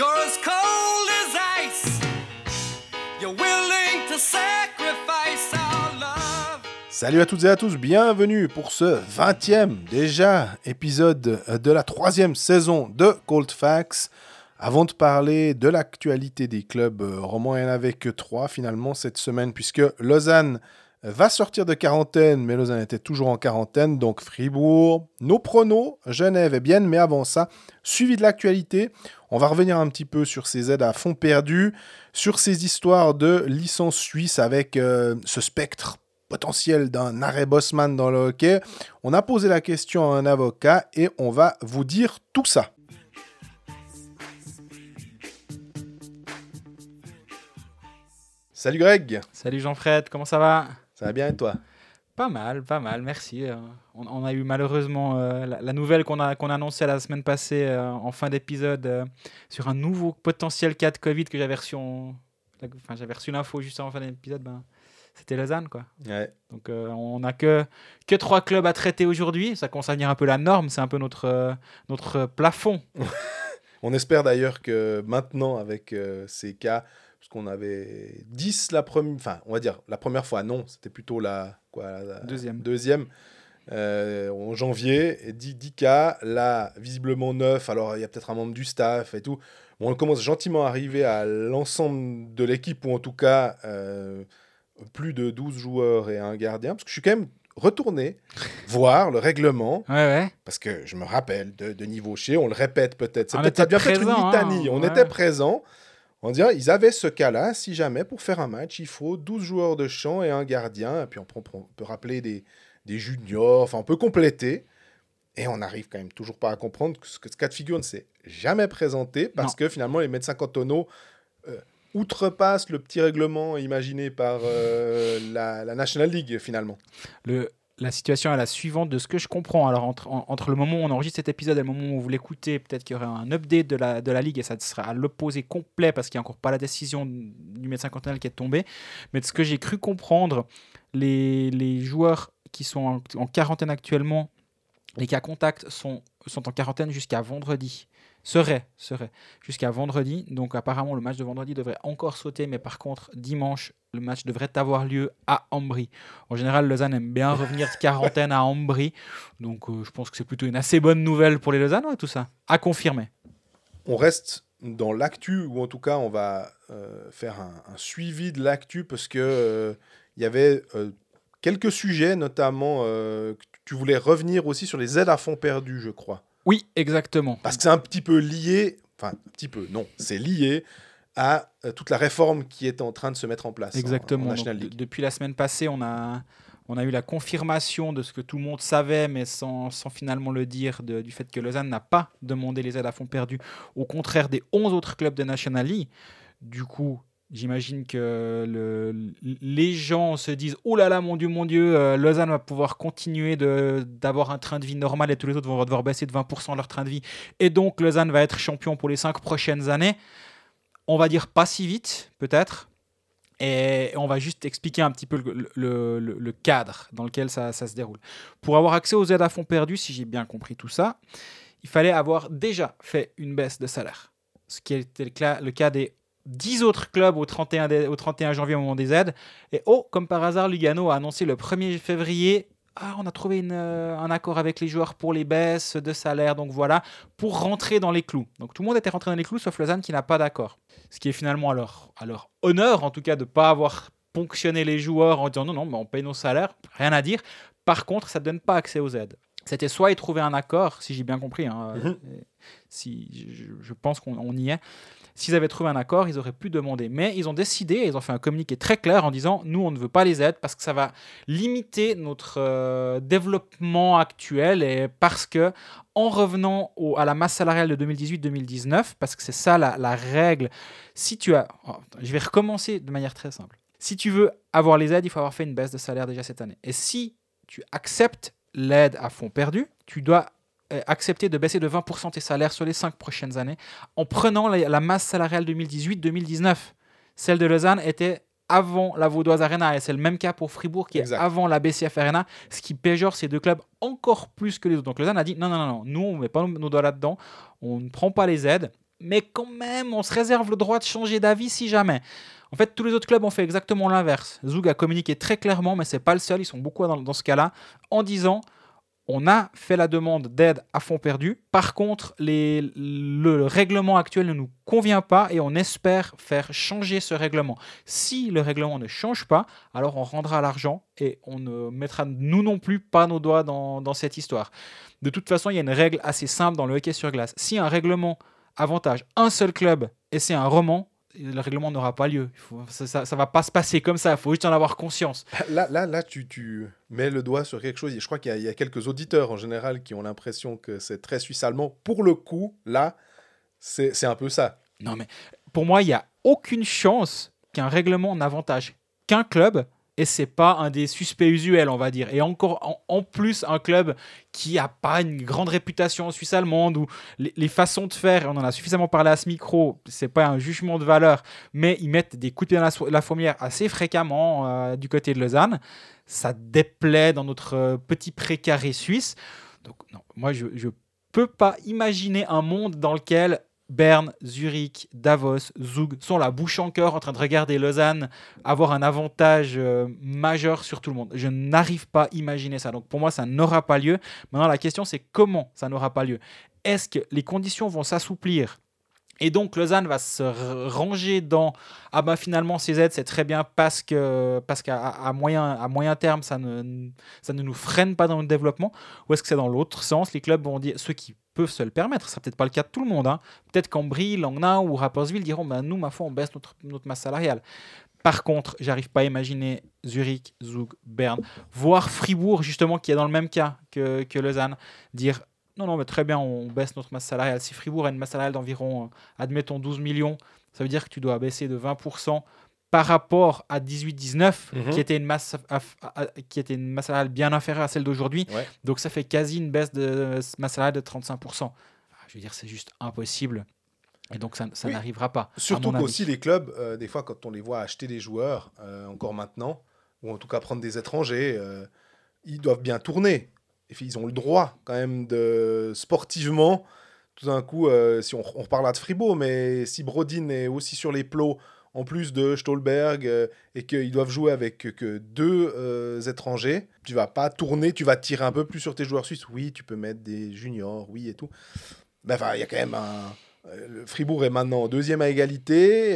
You're as cold as ice. You're willing to sacrifice our love. Salut à toutes et à tous, bienvenue pour ce 20e déjà épisode de la troisième saison de Cold Facts. Avant de parler de l'actualité des clubs euh, romans, il n'y en avait que trois finalement cette semaine puisque Lausanne va sortir de quarantaine, mais Lausanne était toujours en quarantaine, donc Fribourg, nos pronos, Genève et Bienne, mais avant ça, suivi de l'actualité, on va revenir un petit peu sur ces aides à fond perdu, sur ces histoires de licence suisse avec euh, ce spectre potentiel d'un arrêt Bosman dans le hockey. On a posé la question à un avocat et on va vous dire tout ça. Salut Greg, Salut Jean-Fred, comment ça va? Ça va bien et toi? Pas mal, pas mal, merci. Euh, On, on a eu malheureusement euh, la, la nouvelle qu'on a, qu'on a annoncée la semaine passée euh, en fin d'épisode euh, sur un nouveau potentiel cas de Covid que j'avais reçu en... Enfin, j'avais reçu l'info juste en fin d'épisode, ben, c'était Lausanne, quoi. Ouais. Donc on n'a que, que trois clubs à traiter aujourd'hui, ça commence à devenir un peu la norme, c'est un peu notre, notre plafond. On espère d'ailleurs que maintenant, avec ces cas, qu'on avait 10 la première, enfin, on va dire la première fois, non, c'était plutôt la, quoi, la Deuxième. deuxième euh, en janvier, et 10, 10 cas, là, visiblement 9, alors il y a peut-être un membre du staff et tout. Bon, on commence gentiment à arriver à l'ensemble de l'équipe, ou en tout cas, euh, plus de 12 joueurs et un gardien, parce que je suis quand même retourné voir le règlement, Ouais, ouais. parce que je me rappelle de, de niveau chez, on le répète peut-être. C'est peut-être devient peut-être une hein, litanie. on ouais. était présents. On dirait ils avaient ce cas-là. Si jamais, pour faire un match, il faut 12 joueurs de champ et un gardien. Et puis on, peut rappeler des, des juniors. Enfin, on peut compléter. Et on n'arrive quand même toujours pas à comprendre que ce, que ce cas de figure ne s'est jamais présenté parce Non. que finalement, les médecins cantonaux euh, outrepassent le petit règlement imaginé par euh, la, la National League finalement. Le, la situation est la suivante de ce que je comprends. Alors, entre, en- entre le moment où on enregistre cet épisode et le moment où vous l'écoutez, peut-être qu'il y aurait un update de la, Ligue et ça sera à l'opposé complet parce qu'il n'y a encore pas la décision du médecin cantonal qui est tombée. Mais de ce que j'ai cru comprendre, les, joueurs qui sont en, en quarantaine actuellement, les cas contacts sont, sont en quarantaine jusqu'à vendredi. Serait, serait, jusqu'à vendredi. Donc apparemment le match de vendredi devrait encore sauter, mais par contre dimanche le match devrait avoir lieu à Ambry. En général, Lausanne aime bien revenir de quarantaine à Ambry. Donc euh, je pense que c'est plutôt une assez bonne nouvelle pour les Lausannois, tout ça. À confirmer. on reste dans l'actu, ou en tout cas, on va euh, faire un, un suivi de l'actu parce que euh, il y avait euh, quelques sujets, notamment euh, que tu voulais revenir aussi sur les aides à fonds perdus, je crois. Oui, exactement. Parce que c'est un petit peu lié, enfin, un petit peu, non, c'est lié à euh, toute la réforme qui est en train de se mettre en place en- en Exactement. Donc, National League. depuis la semaine passée, on a, on a eu la confirmation de ce que tout le monde savait, mais sans, sans finalement le dire, de- du fait que Lausanne n'a pas demandé les aides à fonds perdus, au contraire des 11 autres clubs de National League. Du coup, j'imagine que le- les gens se disent Oh là là, mon Dieu, mon Dieu, euh, Lausanne va pouvoir continuer d'avoir un train de vie normal et tous les autres vont devoir baisser de 20% leur train de vie. Et donc, Lausanne va être champion pour les 5 prochaines années. On va dire pas si vite, peut-être. Et on va juste expliquer un petit peu le, le- cadre dans lequel ça, ça se déroule. Pour avoir accès aux aides à fonds perdus, si j'ai bien compris tout ça, il fallait avoir déjà fait une baisse de salaire. Ce qui était le cas des 10 autres clubs au 31, dé- au 31 janvier au moment des aides. Et oh, comme par hasard, Lugano a annoncé le 1er février ah, on a trouvé euh, un accord avec les joueurs pour les baisses de salaire, donc voilà, pour rentrer dans les clous. Donc tout le monde était rentré dans les clous, sauf Lausanne qui n'a pas d'accord. Ce qui est finalement à leur, à leur honneur, en tout cas, de ne pas avoir ponctionné les joueurs en disant non, non, mais on paye nos salaires, rien à dire. Par contre, ça ne donne pas accès aux aides. C'était soit ils trouvaient un accord, si j'ai bien compris, hein, Mhm. euh, si, je, je pense qu'on on y est. S'ils avaient trouvé un accord, ils auraient pu demander. Mais ils ont décidé, ils ont fait un communiqué très clair en disant nous, on ne veut pas les aides parce que ça va limiter notre euh, développement actuel et parce que en revenant au- à la masse salariale de 2018-2019, parce que c'est ça la, la règle, si tu as. oh, je vais recommencer de manière très simple. Si tu veux avoir les aides, il faut avoir fait une baisse de salaire déjà cette année. Et si tu acceptes l'aide à fond perdu, tu dois euh, accepter de baisser de 20% tes salaires sur les 5 prochaines années en prenant la, masse salariale 2018-2019. Celle de Lausanne était avant la Vaudoise Arena et c'est le même cas pour Fribourg qui Exact. est avant la BCF Arena, ce qui péjore ces deux clubs encore plus que les autres. Donc Lausanne a dit non, non, non, non, nous on ne met pas nos doigts là-dedans, on ne prend pas les aides. mais quand même, on se réserve le droit de changer d'avis si jamais. En fait, tous les autres clubs ont fait exactement l'inverse. Zoug a communiqué très clairement, mais c'est pas le seul, ils sont beaucoup dans, ce cas-là, en disant on a fait la demande d'aide à fond perdu. Par contre, le règlement actuel ne nous convient pas et on espère faire changer ce règlement. Si le règlement ne change pas, alors on rendra l'argent et on ne mettra nous non plus pas nos doigts dans cette histoire. De toute façon, il y a une règle assez simple dans le hockey sur glace. Si un règlement avantage un seul club et c'est un roman, le règlement n'aura pas lieu. Il faut- ça, ne va pas se passer comme ça. Il faut juste en avoir conscience. Là, là, là tu, tu mets le doigt sur quelque chose. Je crois qu'il y, a- il y a quelques auditeurs en général qui ont l'impression que c'est très suisse-allemand. Pour le coup, là, c'est c'est un peu ça. Non, mais pour moi, il n'y a aucune chance qu'un règlement n'avantage qu'un club et c'est pas un des suspects usuels, on va dire. Et encore, en, plus, un club qui a pas une grande réputation en Suisse allemande ou les, façons de faire, on en a suffisamment parlé à ce micro, c'est pas un jugement de valeur, mais ils mettent des coups de dans la, la fourmière assez fréquemment euh, du côté de Lausanne. Ça déplaît dans notre euh, petit précaré suisse. Donc, moi, je, je peux pas imaginer un monde dans lequel Berne, Zurich, Davos, Zug sont la bouche en cœur en train de regarder Lausanne avoir un avantage euh, majeur sur tout le monde. Je n'arrive pas à imaginer ça. Donc pour moi, ça n'aura pas lieu. Maintenant, la question, c'est comment ça n'aura pas lieu? Est-ce que les conditions vont s'assouplir? Et donc Lausanne va se ranger dans ah ben finalement ces aides c'est très bien parce que parce qu'à à moyen à moyen terme ça ne ça ne nous freine pas dans le développement ou est-ce que c'est dans l'autre sens? Les clubs vont dire ceux qui se le permettre ce peut-être pas le cas de tout le monde hein. peut-être qu'Ambry, Langnau ou Rapperswil diront ben nous ma foi on baisse notre, notre masse salariale par contre, j'arrive pas à imaginer Zurich, Zug, Berne, voire Fribourg, justement, qui est dans le même cas que, que Lausanne, dire non, non, mais très bien, on baisse notre masse salariale. Si Fribourg a une masse salariale d'environ, euh, admettons, 12 millions, ça veut dire que tu dois baisser de 20% par rapport à 18-19, Mhm. qui, était une masse, à- qui était une masse salariale bien inférieure à celle d'aujourd'hui. Ouais. Donc ça fait quasi une baisse de masse salariale de 35%. Ah, Je veux dire, c'est juste impossible. Et donc ça, ça Oui. n'arrivera pas. Surtout qu'aussi les clubs, euh, des fois, quand on les voit acheter des joueurs, euh, encore maintenant, ou en tout cas prendre des étrangers, euh, ils doivent bien tourner. Et puis, ils ont le droit, quand même, de sportivement, tout d'un coup, euh, si on, on reparlera de Fribourg, mais si Brodin est aussi sur les plots, en plus de Stolberg, euh, et qu'ils doivent jouer avec que deux euh, étrangers, tu vas pas tourner, tu vas tirer un peu plus sur tes joueurs suisses. Oui, tu peux mettre des juniors, oui, et tout. Enfin, il y a quand même un... Euh, Fribourg est maintenant deuxième à égalité.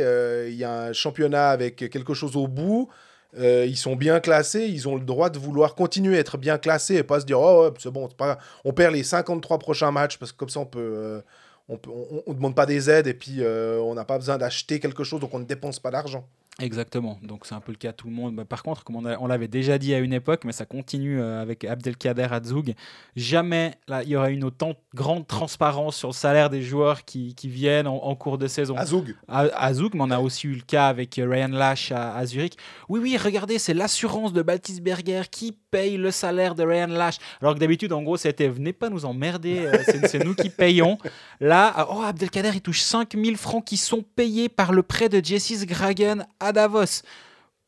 Il y a un championnat avec quelque chose au bout. ils sont bien classés. Ils ont le droit de vouloir continuer à être bien classés et pas se dire Oh, ouais, c'est bon, pas. On perd les 53 prochains matchs parce que comme ça, on peut. On ne demande pas des aides et puis euh, on n'a pas besoin d'acheter quelque chose, donc on ne dépense pas d'argent. Exactement, donc c'est un peu le cas de tout le monde. Bah, par contre, comme on, l'avait déjà dit à une époque, mais ça continue euh, avec Abdelkader Azoug, jamais là, il y aura une autant grande transparence sur le salaire des joueurs qui, qui viennent en, en cours de saison. Azoug, À, à Zoug, mais on a aussi eu le cas avec Ryan Lash à, à Zurich. Oui, oui, regardez, c'est l'assurance de Baltisberger qui paye le salaire de Ryan Lash. Alors que d'habitude, en gros, c'était venez pas nous emmerder, euh, c'est nous qui payons. Là, oh, Abdelkader, il touche 5000 francs qui sont payés par le prêt de Jessis Gragen à Davos.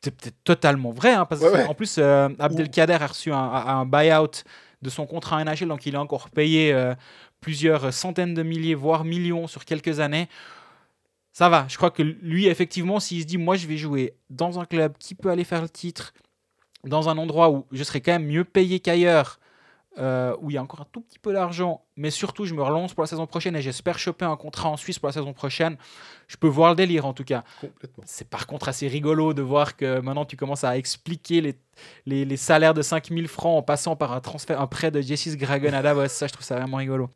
C'est peut-être totalement vrai, hein, parce Ouais, ouais. qu'en plus, euh, Abdelkader a reçu un, un buyout de son contrat NHL, donc il est encore payé euh, plusieurs centaines de milliers, voire millions sur quelques années. Ça va, je crois que lui, effectivement, s'il se dit, moi, je vais jouer dans un club qui peut aller faire le titre, dans un endroit où je serai quand même mieux payé qu'ailleurs, euh, où il y a encore un tout petit peu d'argent, mais surtout, je me relance pour la saison prochaine et j'espère choper un contrat en Suisse pour la saison prochaine, je peux voir le délire en tout cas. C'est par contre assez rigolo de voir que maintenant tu commences à expliquer les, les, les salaires de 5000 francs en passant par un transfert, un prêt de Jessis Gragen à Davos. Ça, je trouve ça vraiment rigolo.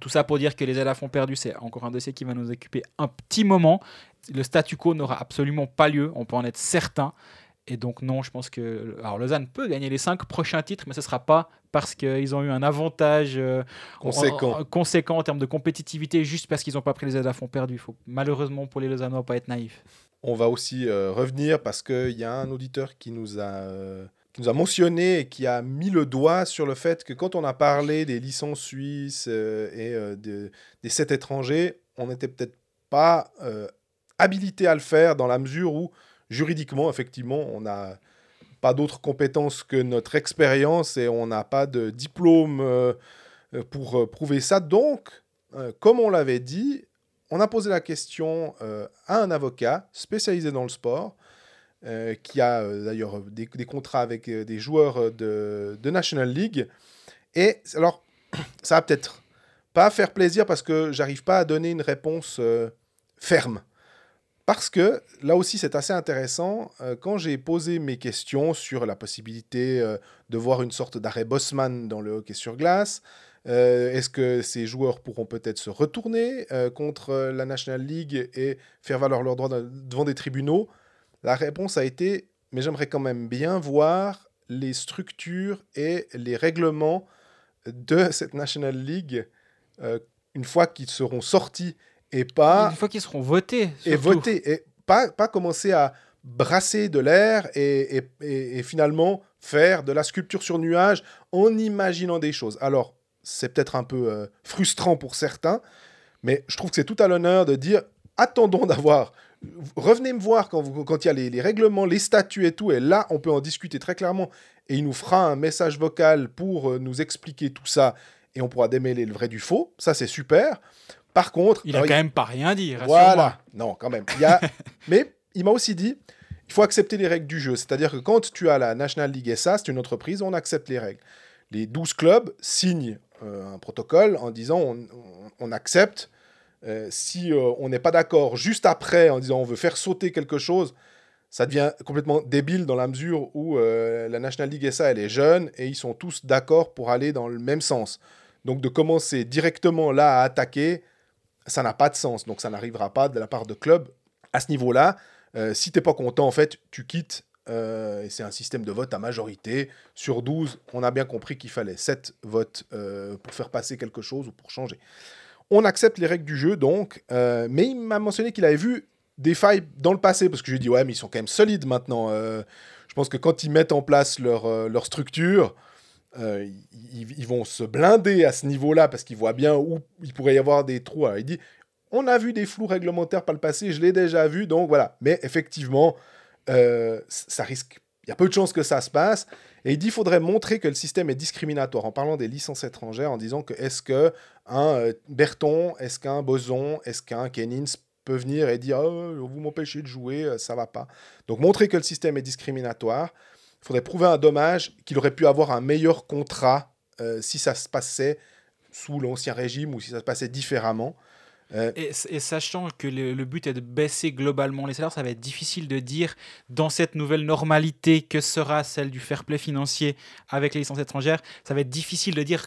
Tout ça pour dire que les aides à fond perdus, c'est encore un dossier qui va nous occuper un petit moment. Le statu quo n'aura absolument pas lieu, on peut en être certain. Et donc non, je pense que alors Lausanne peut gagner les cinq prochains titres, mais ce ne sera pas parce qu'ils ont eu un avantage euh, en- Conséquent. en, conséquent en termes de compétitivité, juste parce qu'ils n'ont pas pris les aides à fond perdus. Il faut malheureusement pour les Lausannois pas être naïf. On va aussi euh, revenir parce qu'il y a un auditeur qui nous, a, euh, qui nous a mentionné et qui a mis le doigt sur le fait que quand on a parlé des licences suisses euh, et euh, de- des sept étrangers, on n'était peut-être pas euh, habilité à le faire dans la mesure où juridiquement, effectivement, on n'a pas d'autres compétences que notre expérience et on n'a pas de diplôme euh, euh, pour euh, prouver ça. Donc, comme on l'avait dit, on a posé la question à un avocat spécialisé dans le sport, qui a d'ailleurs des, contrats avec des joueurs de, de National League. Et alors, ça va peut-être pas faire plaisir parce que j'arrive pas à donner une réponse ferme. Parce que là aussi, c'est assez intéressant. euh, quand j'ai posé mes questions sur la possibilité euh, de voir une sorte d'arrêt Bosman dans le hockey sur glace, euh, est-ce que ces joueurs pourront peut-être se retourner contre la National League et faire valoir leurs droits de- devant des tribunaux? La réponse a été mais j'aimerais quand même bien voir les structures et les règlements de cette National League une fois qu'ils seront sortis et pas Une fois qu'ils seront votés. et voter et pas, pas commencer à brasser de l'air et, et- et- et finalement faire de la sculpture sur nuage en imaginant des choses. Alors, c'est peut-être un peu euh, frustrant pour certains, mais je trouve que c'est tout à l'honneur de dire attendons d'avoir. Revenez me voir quand vous- quand il y a les, les règlements, les statuts et tout, et là, on peut en discuter très clairement. Et il nous fera un message vocal pour euh, nous expliquer tout ça, et on pourra démêler le vrai du faux. Ça, c'est super. Par contre, Il a quand même pas rien dit. voilà. Non, quand même. Il y a... Mais il m'a aussi dit, il faut accepter les règles du jeu. C'est-à-dire que quand tu as la National League SA, c'est une entreprise, on accepte les règles. Les 12 clubs signent euh, un protocole en disant on, on- on accepte. Euh, si euh, on n'est pas d'accord juste après en disant on veut faire sauter quelque chose, ça devient complètement débile dans la mesure où la National League SA, elle est jeune et ils sont tous d'accord pour aller dans le même sens. Donc de commencer directement là à attaquer, ça n'a pas de sens. Donc ça n'arrivera pas de la part de clubs à ce niveau-là. Euh, si t'es pas content, en fait, tu quittes. euh, et c'est un système de vote à majorité. Sur 12, on a bien compris qu'il fallait 7 votes euh, pour faire passer quelque chose ou pour changer. On accepte les règles du jeu, donc. euh, mais il m'a mentionné qu'il avait vu des failles dans le passé, parce que je lui ai dit, ouais, mais ils sont quand même solides maintenant. je pense que quand ils mettent en place leur structure, euh, ils, vont se blinder à ce niveau-là parce qu'ils voient bien où il pourrait y avoir des trous. Alors, il dit on a vu des flous réglementaires par le passé, je l'ai déjà vu, donc voilà. Mais effectivement, euh, ça risque. Il y a peu de chances que ça se passe. Et il dit qu'il faudrait montrer que le système est discriminatoire en parlant des licences étrangères, en disant que est-ce que un euh, Berton, est-ce qu'un Boson, est-ce qu'un Kennings peut venir et dire Oh, vous m'empêchez de jouer, ça va pas. Donc montrer que le système est discriminatoire. Il faudrait prouver un dommage qu'il aurait pu avoir un meilleur contrat euh, si ça se passait sous l'ancien régime ou si ça se passait différemment. Et, et sachant que le, le but est de baisser globalement les salaires, ça va être difficile de dire dans cette nouvelle normalité que sera celle du fair play financier avec les licences étrangères. Ça va être difficile de dire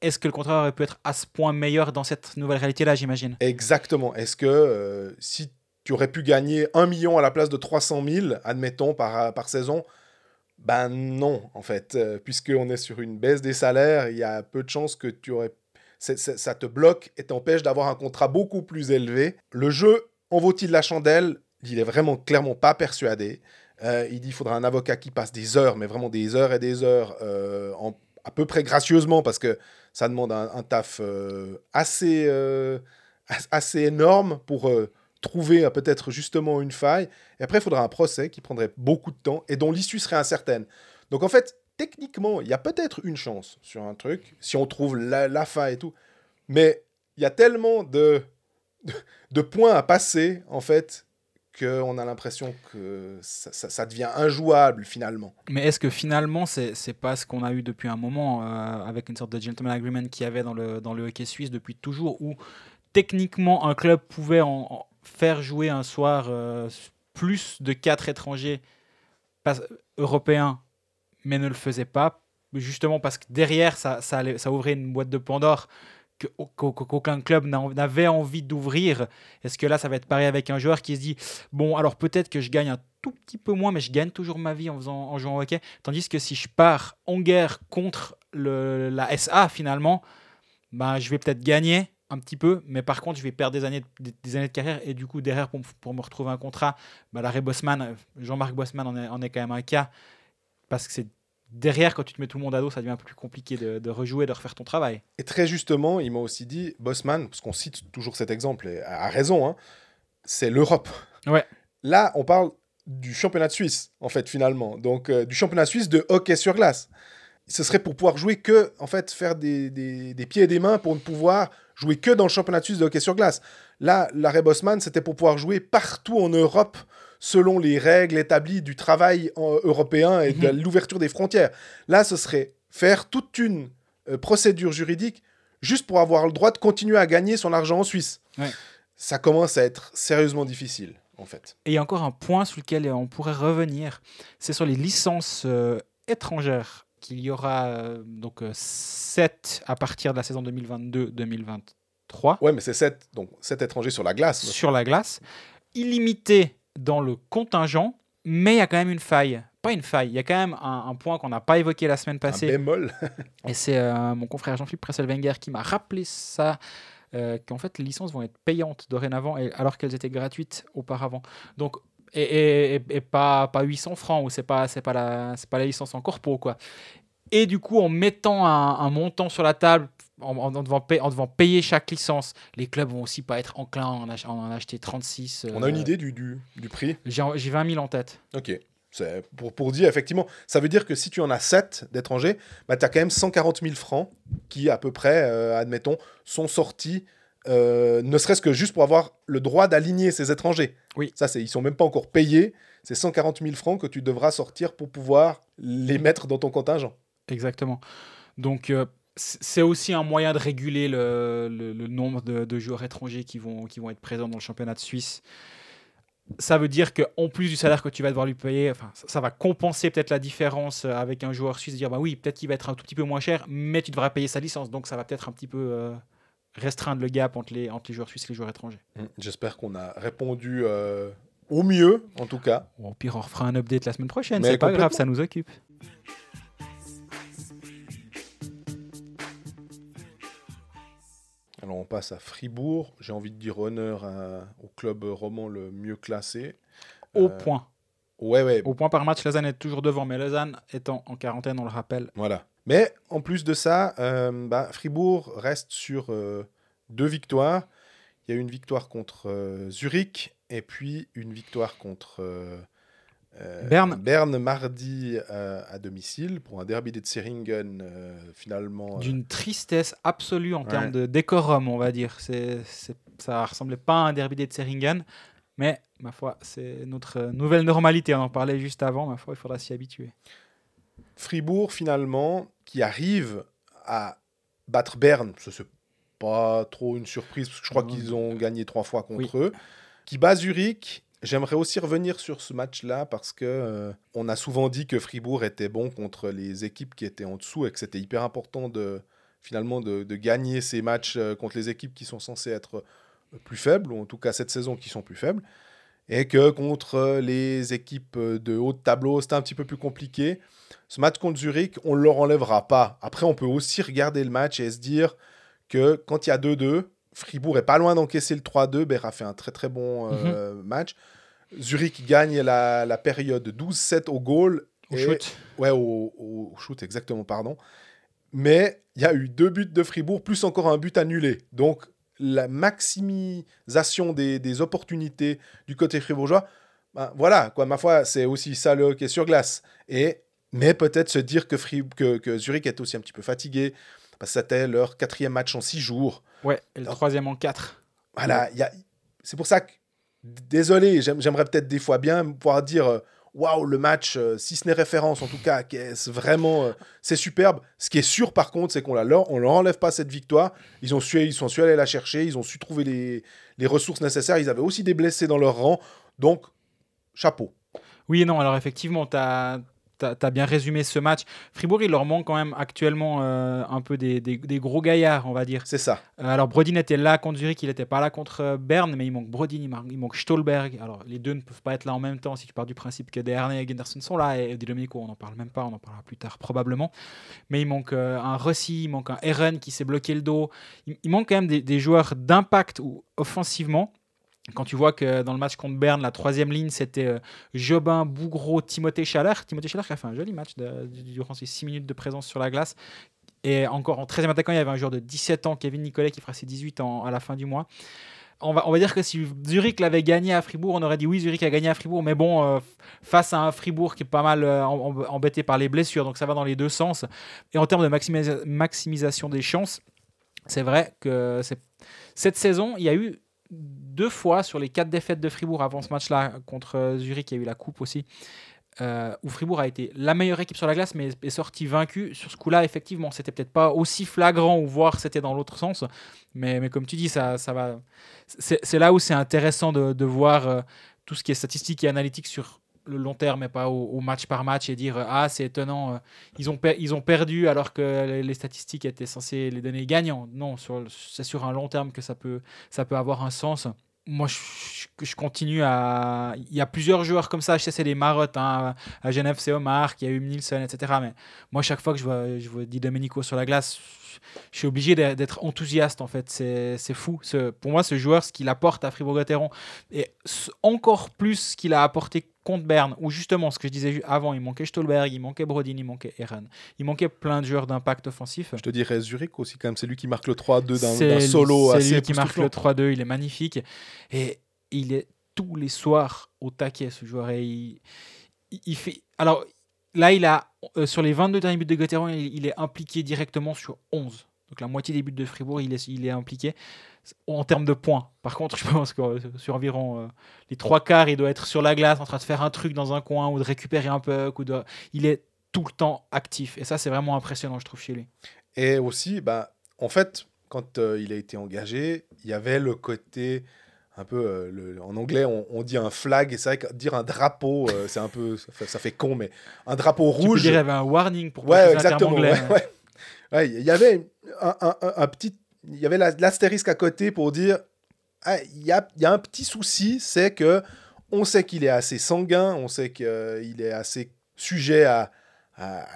est-ce que le contrat aurait pu être à ce point meilleur dans cette nouvelle réalité-là, j'imagine. Exactement. Est-ce que euh, si tu aurais pu gagner 1 million à la place de 300 000, admettons, par, par saison, ben non, en fait. Euh, Puisqu'on est sur une baisse des salaires, il y a peu de chances que tu aurais... ça te bloque et t'empêche d'avoir un contrat beaucoup plus élevé. Le jeu en vaut-il la chandelle? Il est vraiment clairement pas persuadé. Euh, il dit qu'il faudra un avocat qui passe des heures, mais vraiment des heures et des heures, euh, à peu près gracieusement, parce que ça demande un, un taf euh, assez, as- assez énorme pour trouver euh, peut-être justement une faille. Et après, il faudra un procès qui prendrait beaucoup de temps et dont l'issue serait incertaine. Donc en fait, techniquement, il y a peut-être une chance sur un truc, si on trouve la, la faille et tout. Mais il y a tellement de, de, points à passer, en fait, qu'on a l'impression que ça, devient injouable finalement. Mais est-ce que finalement, c'est c'est pas ce qu'on a eu depuis un moment, euh, avec une sorte de gentleman agreement qu'il y avait dans le, dans le hockey suisse depuis toujours, où techniquement un club pouvait en faire jouer un soir euh, plus de quatre étrangers européens, mais ne le faisait pas, justement parce que derrière, ça, ça, ouvrait une boîte de Pandore qu'aucun club n'a- n'avait envie d'ouvrir. Est-ce que là, ça va être pareil avec un joueur qui se dit Bon, alors peut-être que je gagne un tout petit peu moins, mais je gagne toujours ma vie en, faisant, en jouant au hockey. Tandis que si je pars en guerre contre la SA, finalement, ben, je vais peut-être gagner un petit peu, mais par contre, je vais perdre des années, de- des, années de carrière. Et du coup, derrière, pour, me retrouver un contrat, ben, l'arrêt Bosman, Jean-Marc Bosman en est, en est quand même un cas. Parce que c'est derrière, quand tu te mets tout le monde à dos, ça devient un peu plus compliqué de, de rejouer, de refaire ton travail. Et très justement, il m'a aussi dit, Bosman, parce qu'on cite toujours cet exemple, et à raison, hein, c'est l'Europe. Ouais. Là, on parle du championnat de Suisse, en fait, finalement. Donc, euh, du championnat suisse de hockey sur glace. Ce serait pour pouvoir jouer que, en fait, faire des, des- des pieds et des mains pour ne pouvoir jouer que dans le championnat suisse de hockey sur glace. Là, l'arrêt Bosman, c'était pour pouvoir jouer partout en Europe selon les règles établies du travail en- européen et de Mhm. l'ouverture des frontières. Là, ce serait faire toute une euh, procédure juridique juste pour avoir le droit de continuer à gagner son argent en Suisse. Ouais. Ça commence à être sérieusement difficile, en fait. Et il y a encore un point sur lequel on pourrait revenir, c'est sur les licences euh, étrangères qu'il y aura euh, donc 7 à partir de la saison 2022-2023 Ouais, mais c'est 7 donc sept étrangers sur la glace. sur la glace, illimité dans le contingent, mais il y a quand même une faille. Pas une faille, il y a quand même un, un point qu'on n'a pas évoqué la semaine Un passée. bémol. Et c'est euh, mon confrère Jean-Philippe Presselwenger qui m'a rappelé ça, euh, qu'en fait les licences vont être payantes dorénavant, alors qu'elles étaient gratuites auparavant. Donc, et, et- et- et pas, pas 800 francs, ou c'est pas, c'est pas, la, c'est pas la licence en corpo, quoi. Et du coup, en mettant un, un montant sur la table, en, en- en devant payer, en devant payer chaque licence, les clubs vont aussi pas être enclins à en, ach- à en acheter 36. On a une euh, idée du, du, du prix? J'ai j'ai 20 000 en tête. Ok. C'est pour, pour dire, effectivement, ça veut dire que si tu en as 7 d'étrangers, bah, tu as quand même 140 000 francs qui, à peu près, euh, admettons, sont sortis, euh, ne serait-ce que juste pour avoir le droit d'aligner ces étrangers. Oui. Ça, c'est, ils sont même pas encore payés. C'est 140 000 francs que tu devras sortir pour pouvoir les mettre dans ton contingent. Exactement. Donc, euh, c'est aussi un moyen de réguler le, le- le nombre de, de joueurs étrangers qui vont, qui vont être présents dans le championnat de Suisse. Ça veut dire qu'en plus du salaire que tu vas devoir lui payer, enfin, ça, ça va compenser peut-être la différence euh, avec un joueur suisse. Dire, bah oui, peut-être qu'il va être un tout petit peu moins cher, mais tu devras payer sa licence. Donc, ça va peut-être un petit peu euh, restreindre le gap entre les, entre les joueurs suisses et les joueurs étrangers. J'espère qu'on a répondu euh, au mieux, en tout cas. Au pire, on refera un update la semaine prochaine. C'est pas grave, ça nous occupe. Alors, on passe à Fribourg. J'ai envie de dire honneur à- au club roman le mieux classé. Au Euh, point. Ouais, ouais, Au point par match, Lausanne est toujours devant, mais Lausanne étant en quarantaine, on le rappelle. Voilà. Mais en plus de ça, euh, bah, Fribourg reste sur euh, deux victoires. Il y a une victoire contre euh, Zurich et puis une victoire contre euh, Berne. mardi euh, à domicile pour un derby des Tseringen euh, finalement. d'une tristesse absolue en Ouais. termes de décorum, on va dire. C'est, c'est- ça ressemblait pas à un derby des Tseringen, mais ma foi, c'est notre nouvelle normalité. On en parlait juste avant, ma foi, il faudra s'y habituer. Fribourg finalement qui arrive à battre Berne, ça c'est pas trop une surprise parce que je crois qu'ils ont gagné trois fois contre Oui. eux, qui bat Zurich. J'aimerais aussi revenir sur ce match-là parce que euh, on a souvent dit que Fribourg était bon contre les équipes qui étaient en dessous et que c'était hyper important de finalement de, de gagner ces matchs euh, contre les équipes qui sont censées être plus faibles ou en tout cas cette saison qui sont plus faibles et que contre les équipes de haut de tableau c'était un petit peu plus compliqué. Ce match contre Zurich, on ne leur enlèvera pas. Après, on peut aussi regarder le match et se dire que quand il y a 2-2, Fribourg est pas loin d'encaisser le 3-2. Ber a fait un très très bon euh, match. Zurich gagne la, la période 12-7 au goal. Au et- shoot. Ouais, au, au shoot, exactement, pardon. Mais il y a eu deux buts de Fribourg, plus encore un but annulé. Donc, la maximisation des, des opportunités du côté fribourgeois, ben, voilà, quoi, ma foi, c'est aussi ça le hockey sur glace. Et, mais peut-être se dire que, Fri- que, que Zurich est aussi un petit peu fatigué, parce que c'était leur quatrième match en six jours. Ouais, et le Alors- troisième en 4. Voilà, a... c'est pour ça que, désolé, j'aime- j'aimerais peut-être des fois bien pouvoir dire, euh, waouh, le match, euh, si ce n'est référence en tout cas, qu'est-ce vraiment, euh, c'est superbe. Ce qui est sûr par contre, c'est qu'on la leur, on leur enlève pas cette victoire. Ils ont su, ils sont su aller la chercher, ils ont su trouver les, les ressources nécessaires. Ils avaient aussi des blessés dans leur rang, donc chapeau. Oui et non, alors effectivement, tu as, bien résumé ce match. Fribourg, il leur manque quand même actuellement euh, un peu des, des- des gros gaillards, on va dire. C'est ça. Euh, alors Brodin était là contre Zurich, il n'était pas là contre euh, Berne, mais il manque Brodin, il, manque Stolberg. Alors les deux ne peuvent pas être là en même temps si tu pars du principe que Derne et Gunderson sont là, et Domenico, on n'en parle même pas, on en parlera plus tard probablement. Mais il manque euh, un Rossi, il manque un Eren qui s'est bloqué le dos. Il, il manque quand même des, des joueurs d'impact ou offensivement. Quand tu vois que dans le match contre Berne, la troisième ligne, c'était euh, Jobin, Bougro, Timothée Chalère. Timothée Chalère qui a fait un joli match de- durant ses 6 minutes de présence sur la glace. Et encore en 13e attaquant, il y avait un joueur de 17 ans, Kevin Nicolet, qui fera ses 18 ans à la fin du mois. On va, dire que si Zurich l'avait gagné à Fribourg, on aurait dit oui, Zurich a gagné à Fribourg, mais bon, euh, face à un Fribourg qui est pas mal euh, em- em- embêté par les blessures, donc ça va dans les deux sens. Et en termes de maximisa- maximisation des chances, c'est vrai que cette saison, il y a eu deux fois sur les quatre défaites de Fribourg avant ce match-là contre Zurich, il y a eu la coupe aussi, euh, où Fribourg a été la meilleure équipe sur la glace, mais est sorti vaincu. Sur ce coup-là, effectivement, c'était peut-être pas aussi flagrant, ou voir c'était dans l'autre sens. Mais, mais comme tu dis, ça, ça va. C'est là où c'est intéressant de, de voir euh, tout ce qui est statistique et analytique sur le long terme et pas au, match par match et dire ah c'est étonnant euh, ils ont ils ont perdu alors que les, statistiques étaient censées les donner gagnants non c'est sur un long terme que ça peut ça peut avoir un sens moi, je, continue à. Il y a plusieurs joueurs comme ça. Je sais, c'est des marottes. Hein. À Genève, c'est Omar, il y a eu Nielsen, etc. Mais moi, chaque fois que je vois, je vois Di Domenico sur la glace, je suis obligé d'être enthousiaste, en fait. C'est fou. Pour moi, ce joueur, ce qu'il apporte à Fribourg-Gotteron, et encore plus ce qu'il a apporté contre Berne, où justement, ce que je disais avant, il manquait Stolberg, il manquait Brodin, il manquait Eran. Il manquait plein de joueurs d'impact offensif. Je te dirais Zurich aussi, quand même. C'est lui qui marque le 3-2 d'un solo assez C'est lui qui marque le 3-2, il est magnifique. Et il est tous les soirs au taquet, ce joueur. Et il, fait. Alors, là, il a, euh, sur les 22 derniers buts de Gotteron, il, est impliqué directement sur 11. Donc la moitié des buts de Fribourg, il est, il est impliqué en termes de points. Par contre, je pense que euh, sur environ euh, les trois quarts, il doit être sur la glace en train de faire un truc dans un coin ou de récupérer un puck. Ou de... Il est tout le temps actif. Et ça, c'est vraiment impressionnant, je trouve, chez lui. Et aussi, bah, en fait, quand euh, il a été engagé, il y avait le côté un peu le, en anglais on, dit un flag et c'est vrai que dire un drapeau c'est un peu ça fait, con mais un drapeau rouge tu peux dire il y avait un warning pour ouais exactement ouais, ouais. Il y avait un, petit il y avait l'astérisque à côté pour dire ah, il y, a, y, a, un petit souci, c'est que on sait qu'il est assez sanguin, on sait qu'il est assez sujet à,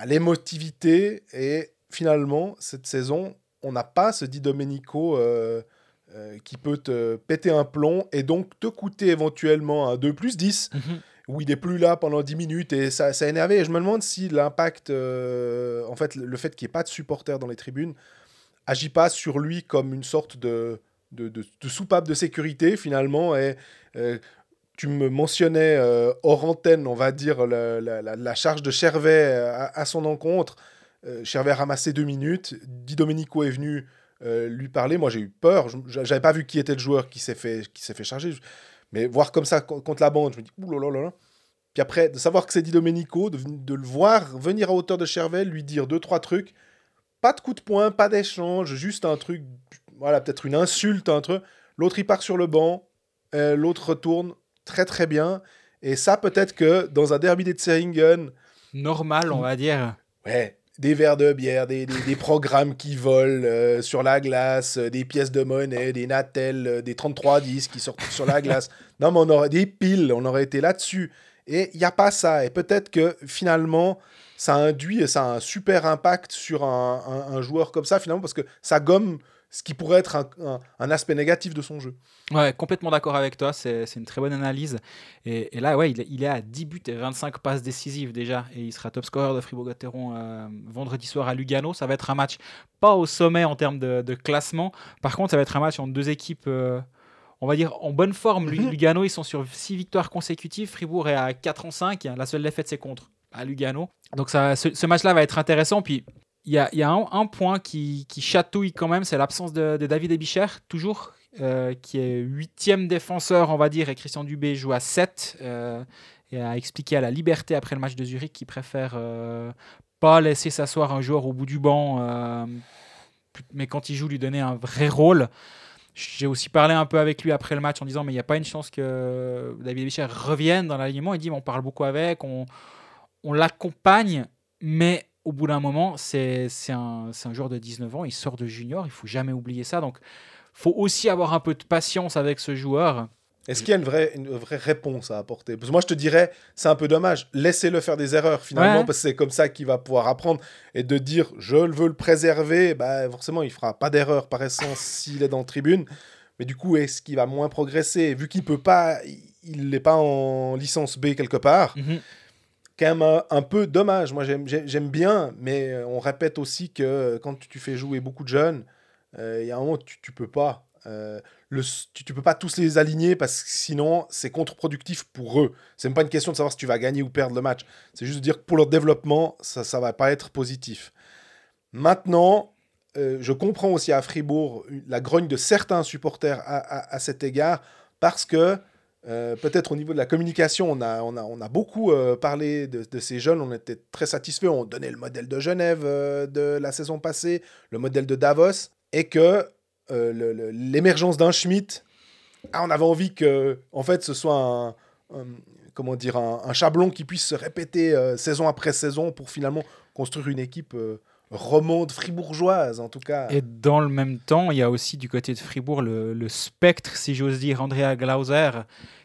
l'émotivité, et finalement, cette saison, on n'a pas ce Di Domenico euh, euh, qui peut te péter un plomb et donc te coûter éventuellement un 2 plus 10. Mhm. Où il est plus là pendant 10 minutes et ça, ça énervé. Et je me demande si l'impact, euh, en fait, le fait qu'il n'y ait pas de supporters dans les tribunes, agit pas sur lui comme une sorte de, de, de, soupape de sécurité finalement. Et euh, tu me mentionnais euh, hors antenne, on va dire, la, la, charge de Chervet euh, à, son encontre. Chervet a ramassé deux minutes. Di Domenico est venu lui parler. Moi, j'ai eu peur. Je n'avais pas vu qui était le joueur qui s'est fait, qui s'est fait charger. Mais voir comme ça contre la bande, je me dis, là. Puis après, de savoir que c'est Di Domenico, de, de, le voir venir à hauteur de Chervet, lui dire deux, trois trucs, pas de coup de poing, pas d'échange, juste un truc, voilà, peut-être une insulte, un truc. L'autre, il part sur le banc, euh, l'autre retourne très très bien. Et ça, peut-être que dans un derby des Tseringen... Normal, on va dire. Ouais, des verres de bière, des, des, programmes qui volent euh, sur la glace, euh, des pièces de monnaie, des Natel, des 3310 qui sortent sur la glace. Non, mais on aurait des piles, on aurait été là-dessus. Et il n'y a pas ça. Et peut-être que finalement, ça induit et ça a un super impact sur un, joueur comme ça, finalement, parce que ça gomme ce qui pourrait être un, aspect négatif de son jeu. Ouais, complètement d'accord avec toi, c'est une très bonne analyse. Et, là, ouais, il, est à 10 buts et 25 passes décisives déjà, et il sera top scorer de Fribourg-Gotteron euh, vendredi soir à Lugano. Ça va être un match pas au sommet en termes de, classement, par contre, ça va être un match entre deux équipes... Euh, on va dire en bonne forme. Lugano, ils sont sur 6 victoires consécutives. Fribourg est à 4 en 5. La seule défaite, c'est contre à Lugano. Donc ça, ce, match-là va être intéressant. Puis il y a, un, point qui, chatouille quand même, c'est l'absence de, David Ebicher, toujours, euh, qui est huitième défenseur, on va dire, et Christian Dubé joue à 7 euh, et a expliqué à la Liberté après le match de Zurich qu'il préfère euh, pas laisser s'asseoir un joueur au bout du banc, mais quand il joue, lui donner un vrai rôle. J'ai aussi parlé un peu avec lui après le match en disant mais il n'y a pas une chance que David Ebicher revienne dans l'alignement. Il dit on parle beaucoup avec, on l'accompagne, mais au bout d'un moment, c'est un, un joueur de 19 ans, il sort de junior, il faut jamais oublier ça. Donc, faut aussi avoir un peu de patience avec ce joueur. Est-ce qu'il y a une vraie, une vraie réponse à apporter? Parce que moi, je te dirais, c'est un peu dommage. Laissez-le faire des erreurs, finalement, parce que c'est comme ça qu'il va pouvoir apprendre. Et de dire, je veux le préserver, bah, forcément, il fera pas d'erreur par essence s'il est dans la tribune. Mais du coup, est-ce qu'il va moins progresser? Vu qu'il peut pas, il n'est pas en licence B quelque part. Mhm quand même un, peu dommage. Moi, j'aime bien, mais on répète aussi que quand tu fais jouer beaucoup de jeunes, euh, il y a un moment tu, tu peux pas. Euh, le, tu, tu peux pas tous les aligner parce que sinon c'est contre-productif pour eux. C'est même pas une question de savoir si tu vas gagner ou perdre le match. C'est juste de dire que pour leur développement, ça ça va pas être positif. Maintenant, euh, je comprends aussi à Fribourg la grogne de certains supporters à- à cet égard, parce que euh, peut-être au niveau de la communication, on a, on a, on a beaucoup euh, parlé de, ces jeunes, on était très satisfaits, on donnait le modèle de Genève euh, de la saison passée, le modèle de Davos, et que l'émergence d'un Schmidt, ah, on avait envie que en fait, ce soit un, comment dire, un, un chablon qui puisse se répéter saison après saison pour finalement construire une équipe remonte fribourgeoise, en tout cas. Et dans le même temps, il y a aussi du côté de Fribourg le, spectre, si j'ose dire, Andrea Glauser,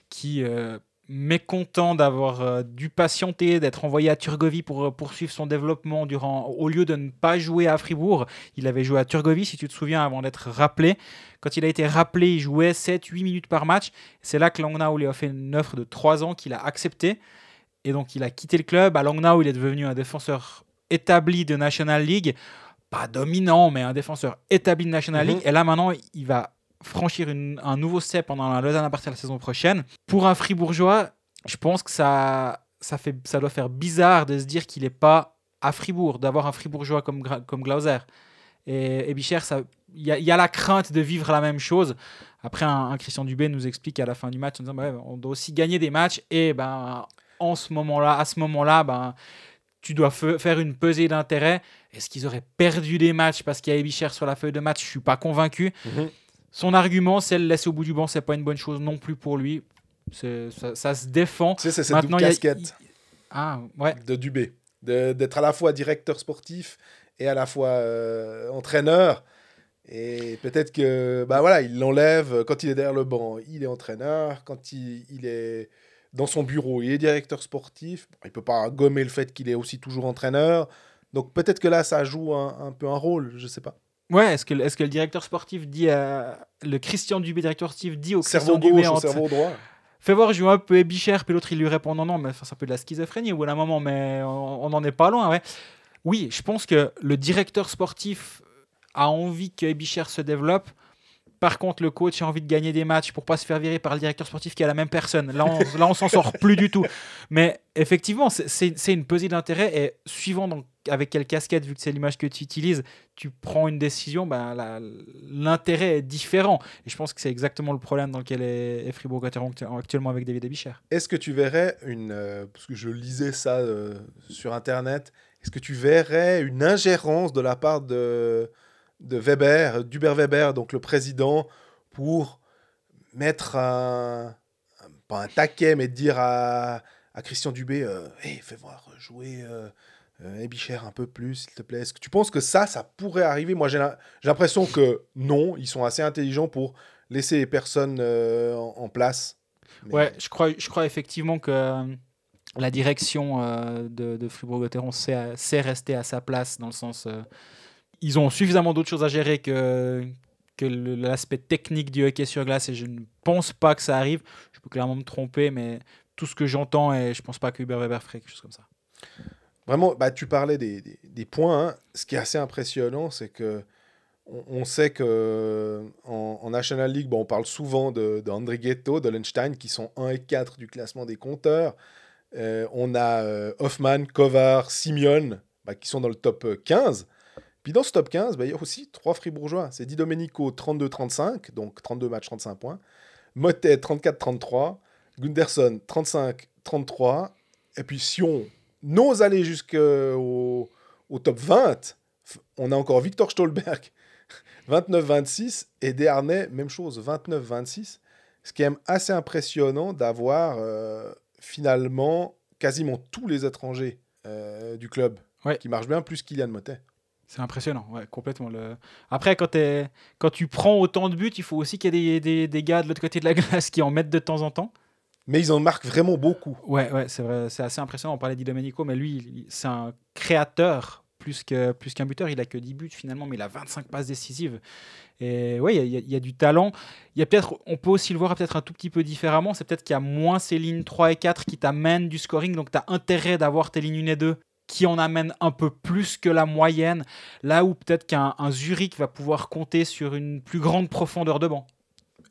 qui, euh, mécontent d'avoir euh, dû patienter, d'être envoyé à Turgovie pour euh, poursuivre son développement durant, au lieu de ne pas jouer à Fribourg, il avait joué à Turgovie, si tu te souviens, avant d'être rappelé. Quand il a été rappelé, il jouait 7-8 minutes par match. C'est là que Langnau lui a fait une offre de 3 ans qu'il a accepté. Et donc, il a quitté le club. À Langnau, il est devenu un défenseur établi de National League. Pas dominant, mais un défenseur établi de National Mhm. League. Et là, maintenant, il va franchir une- un nouveau step pendant la Lausanne à partir de la saison prochaine. Pour un Fribourgeois, je pense que ça, ça, fait, ça doit faire bizarre de se dire qu'il n'est pas à Fribourg, d'avoir un Fribourgeois comme, comme Glauser. Et, et Bichère, il y, a- il y a la crainte de vivre la même chose. Après, un, un Christian Dubé nous explique à la fin du match en disant bah ouais, on doit aussi gagner des matchs et ben en ce moment-là, à ce moment-là, ben tu dois faire une pesée d'intérêt. Est-ce qu'ils auraient perdu des matchs parce qu'il y a Bichère sur la feuille de match? Je suis pas convaincu. Mhm. Son argument, c'est le laisser au bout du banc, c'est pas une bonne chose non plus pour lui. Ça, ça se défend. Tu sais, c'est cette double y casquette Ah, ouais. de Dubé, d'être à la fois directeur sportif et à la fois euh, entraîneur. Et peut-être que, bah voilà, il l'enlève quand il est derrière le banc, il est entraîneur. Quand il, il est dans son bureau, il est directeur sportif. Bon, il peut pas gommer le fait qu'il est aussi toujours entraîneur. Donc peut-être que là, ça joue un, un peu un rôle, je sais pas. Ouais, est-ce que, est que le directeur sportif dit à. Le Christian Dubé, directeur sportif, dit au Cerveau Christian Dubé gauche ou en- cerveau droit. Fais voir, je joue un peu Ebichère, puis l'autre il lui répond non, non, mais c'est un peu de la schizophrénie au bout d'un moment, mais on n'en est pas loin. Ouais. Oui, je pense que le directeur sportif a envie que Ebichère se développe. Par contre, le coach a envie de gagner des matchs pour pas se faire virer par le directeur sportif qui est la même personne. Là, on, là, on s'en sort plus du tout. Mais effectivement, c'est- une pesée d'intérêt et suivant donc, avec quelle casquette, vu que c'est l'image que tu utilises, tu prends une décision, ben, l'intérêt est différent. Et je pense que c'est exactement le problème dans lequel est, est Fribourg-Gotteron actuellement avec David Ebichère. Est-ce que tu verrais une. euh, parce que je lisais ça euh, sur Internet. Est-ce que tu verrais une ingérence de la part de, de Weber, d'Hubert Weber, donc le président, pour mettre un. pas un taquet, mais dire à, à Christian Dubé euh, fais voir jouer. Euh, euh, un peu plus, s'il te plaît. Est-ce que tu penses que ça, ça pourrait arriver? Moi, j'ai l'impression que non, ils sont assez intelligents pour laisser les personnes euh, en, place. Mais- Ouais, je crois, je crois effectivement que la direction de, de Fribourg-Gotteron sait rester à sa place dans le sens. Euh, ils ont suffisamment d'autres choses à gérer que, que l'aspect technique du hockey sur glace et je ne pense pas que ça arrive. Je peux clairement me tromper, mais tout ce que j'entends et je pense pas que Hubert Weber ferait quelque chose comme ça. Vraiment, bah, tu parlais des, des- points. hein. Ce qui est assez impressionnant, c'est que on, sait que en, en National League, bon, on parle souvent de, de André Ghetto, de Lenstein, qui sont 1 et 4 du classement des compteurs. Euh, on a euh, Hoffman, Kovar, Simeon, bah, qui sont dans le top euh, 15. Puis dans ce top 15, bah, il y a aussi trois Fribourgeois. C'est Di Domenico, 32-35, donc 32 matchs, 35 points. Motet, 34-33. Gunderson, 35-33. Et puis si on n'ose aller jusqu'au au top 20, f- on a encore Victor Stolberg, 29-26, et Desharnais, même chose, 29-26. Ce qui est même assez impressionnant d'avoir euh, finalement quasiment tous les étrangers euh, du club Ouais. qui marchent bien, plus Kylian Motet. C'est impressionnant, ouais, complètement. Le... Après, quand, tu prends autant de buts, il faut aussi qu'il y ait des, des- des gars de l'autre côté de la glace qui en mettent de temps en temps. Mais ils en marquent vraiment beaucoup. Ouais, ouais, c'est vrai, c'est assez impressionnant. On parlait d'I Domenico, mais lui, c'est un créateur plus que plus qu'un buteur. Il a que 10 buts finalement, mais il a 25 passes décisives. Et ouais, il y a- y, y du talent. Il y a peut-être, on peut aussi le voir peut-être un tout petit peu différemment. C'est peut-être qu'il y a moins ces lignes 3 et 4 qui t'amènent du scoring, donc tu as intérêt d'avoir tes lignes 1 et 2 qui en amènent un peu plus que la moyenne, là où peut-être qu'un un Zurich va pouvoir compter sur une plus grande profondeur de banc.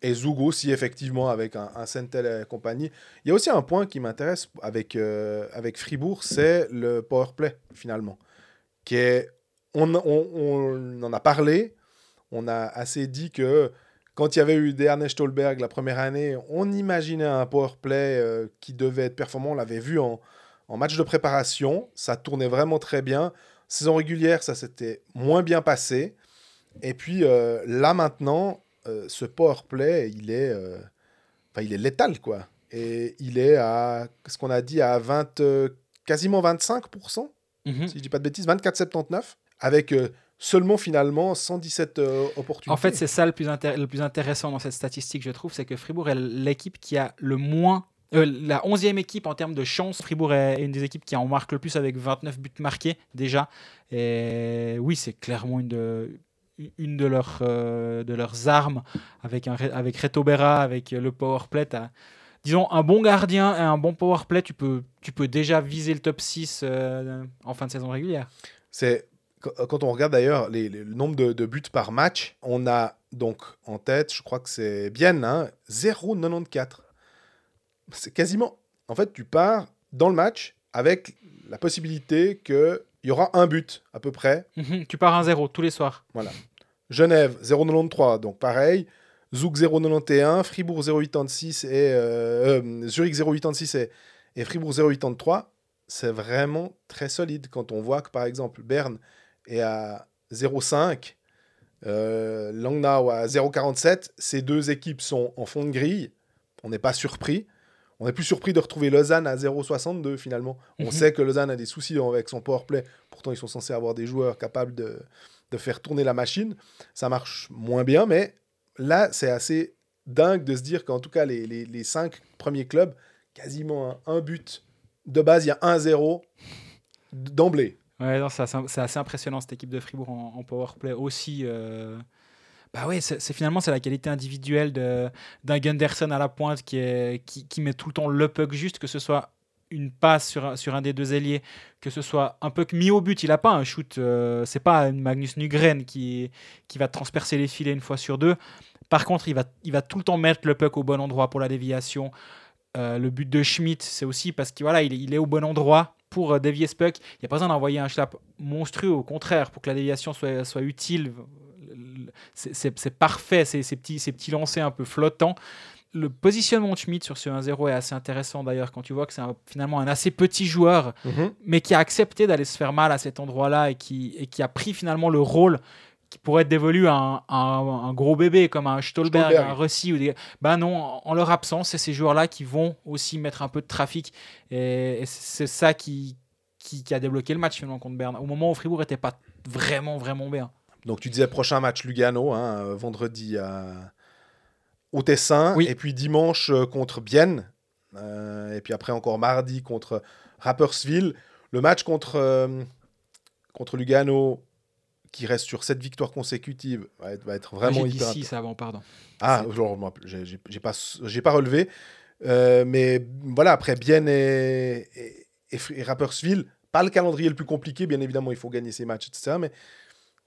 Et Zug aussi, effectivement, avec un, un Sentel et compagnie. Il y a aussi un point qui m'intéresse avec, euh, avec Fribourg, c'est le power play, finalement. Qui est, on, on- on en a parlé. On a assez dit que quand il y avait eu Ernest Stolberg la première année, on imaginait un powerplay euh, qui devait être performant. On l'avait vu en, en match de préparation. Ça tournait vraiment très bien. Saison régulière, ça s'était moins bien passé. Et puis euh, là maintenant, euh, ce powerplay, il est, euh, il est létal quoi. Et il est à, ce qu'on a dit, à 20, euh, quasiment 25%, Mhm. si je dis pas de bêtises, 24,79, avec seulement finalement 117 euh, opportunités. En fait, c'est ça le plus, intér- le plus intéressant dans cette statistique, je trouve, c'est que Fribourg est l'équipe qui a le moins. Euh, la 11e équipe en termes de chance. Fribourg est une des équipes qui en marque le plus avec 29 buts marqués déjà. Et oui, c'est clairement une de, euh, leurs armes avec, un, avec Reto Berra, avec le powerplay. Disons, un bon gardien et un bon powerplay, tu peux, tu peux déjà viser le top 6 euh, en fin de saison régulière. C'est quand on regarde d'ailleurs le nombre de, de buts par match, on a donc en tête, je crois que c'est bien, hein, 0,94. C'est quasiment. En fait, tu pars dans le match avec la possibilité qu'il y aura un but à peu près. Mhm, tu pars 1-0 tous les soirs. Genève 0,93, donc pareil. Zouk 0,91, Fribourg 0,86 et euh, euh, Zurich 0,86 et, et Fribourg 0,83. C'est vraiment très solide quand on voit que par exemple Berne est à 0,5, euh, Langnau à 0,47. Ces deux équipes sont en fond de grille. On n'est pas surpris. On est plus surpris de retrouver Lausanne à 0,62 finalement. On Mhm. sait que Lausanne a des soucis avec son powerplay. Pourtant, ils sont censés avoir des joueurs capables de, de faire tourner la machine. Ça marche moins bien, mais là, c'est assez dingue de se dire qu'en tout cas, les, les, les cinq premiers clubs, quasiment un, un but de base, il y a 1-0 d'emblée. Ouais, non, c'est assez, c'est assez impressionnant cette équipe de Fribourg en, en powerplay aussi. euh, Bah ouais, c'est finalement c'est la qualité individuelle d'un Gunderson à la pointe qui, est, qui, qui met tout le temps le puck juste, que ce soit une passe sur sur un des deux ailiers, que ce soit un puck mis au but. Il a pas un shoot, euh, c'est pas Magnus Nugren qui, qui va transpercer les filets une fois sur deux. Par contre, il va, il va tout le temps mettre le puck au bon endroit pour la déviation. Euh, le but de Schmidt, c'est aussi parce qu'il voilà, il, est- au bon endroit pour euh, dévier ce puck. Il n'y a pas besoin d'envoyer un schlap monstrueux, au contraire, pour que la déviation soit, soit utile. C'est- parfait, ces, ces petits, ces petits lancers un peu flottants. Le positionnement de Schmidt sur ce 1-0 est assez intéressant d'ailleurs, quand tu vois que c'est finalement un assez petit joueur, mais qui a accepté d'aller se faire mal à cet endroit-là et qui, et qui a pris finalement le rôle qui pourrait être dévolu à un, à un- un gros bébé comme un Stolberg, Stolberg. un Rossi. Ou des... Ben non, en, leur absence, c'est ces joueurs-là qui vont aussi mettre un peu de trafic. Et, et c'est ça qui, qui, qui a débloqué le match finalement contre Berne. Au moment où Fribourg n'était pas vraiment, vraiment bien. Donc tu disais prochain match Lugano, hein, euh, vendredi à... au Tessin, Oui. et puis dimanche euh, contre Bienne, euh, et puis après encore mardi contre Rapperswil. Le match contre, euh, contre Lugano, qui reste sur cette victoire consécutive, va être, va être vraiment J'ai dit hyper 6 avant, pardon. Ah, moi, j'ai pas, pas relevé. Euh, mais voilà, après Bienne et, et, Rapperswil, pas le calendrier le plus compliqué, bien évidemment, il faut gagner ses matchs, etc. Mais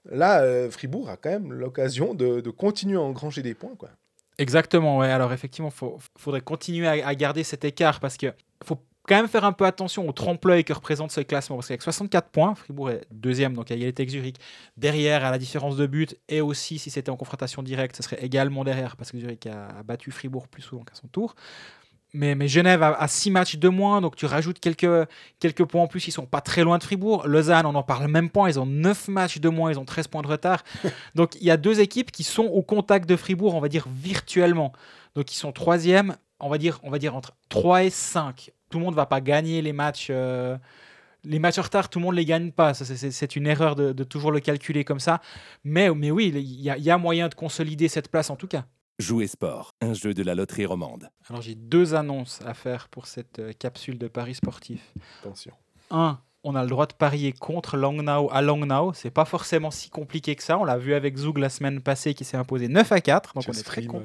là, euh, Fribourg a quand même l'occasion de, continuer à engranger des points. Quoi. Exactement, ouais. Alors effectivement, il faudrait continuer à, garder cet écart parce que faut quand même faire un peu attention au trompe-l'œil que représente ce classement. Parce qu'avec 64 points, Fribourg est deuxième, donc à égalité avec Zurich. Derrière, à la différence de but, et aussi si c'était en confrontation directe, ce serait également derrière parce que Zurich a battu Fribourg plus souvent qu'à son tour. Mais, mais Genève a, 6 matchs de moins, donc tu rajoutes quelques, quelques points en plus. Ils sont pas très loin de Fribourg. Lausanne, on n'en parle même pas. Ils ont 9 matchs de moins, ils ont 13 points de retard. donc il y a deux équipes qui sont au contact de Fribourg, on va dire virtuellement. Donc ils sont troisième, on va dire, on va dire entre 3 et 5. Tout le monde va pas gagner les matchs. euh, les matchs en retard, tout le monde les gagne pas. C'est- une erreur de, de toujours le calculer comme ça. Mais, mais oui, il y, a- il y a moyen de consolider cette place en tout cas. Jouer sport, un jeu de la loterie romande. Alors j'ai deux annonces à faire pour cette euh, capsule de Paris sportif. Attention. Un, on a le droit de parier contre Langnau à Langnau. C'est pas forcément si compliqué que ça. On l'a vu avec Zoug la semaine passée qui s'est imposé 9 à 4. Donc on est très con.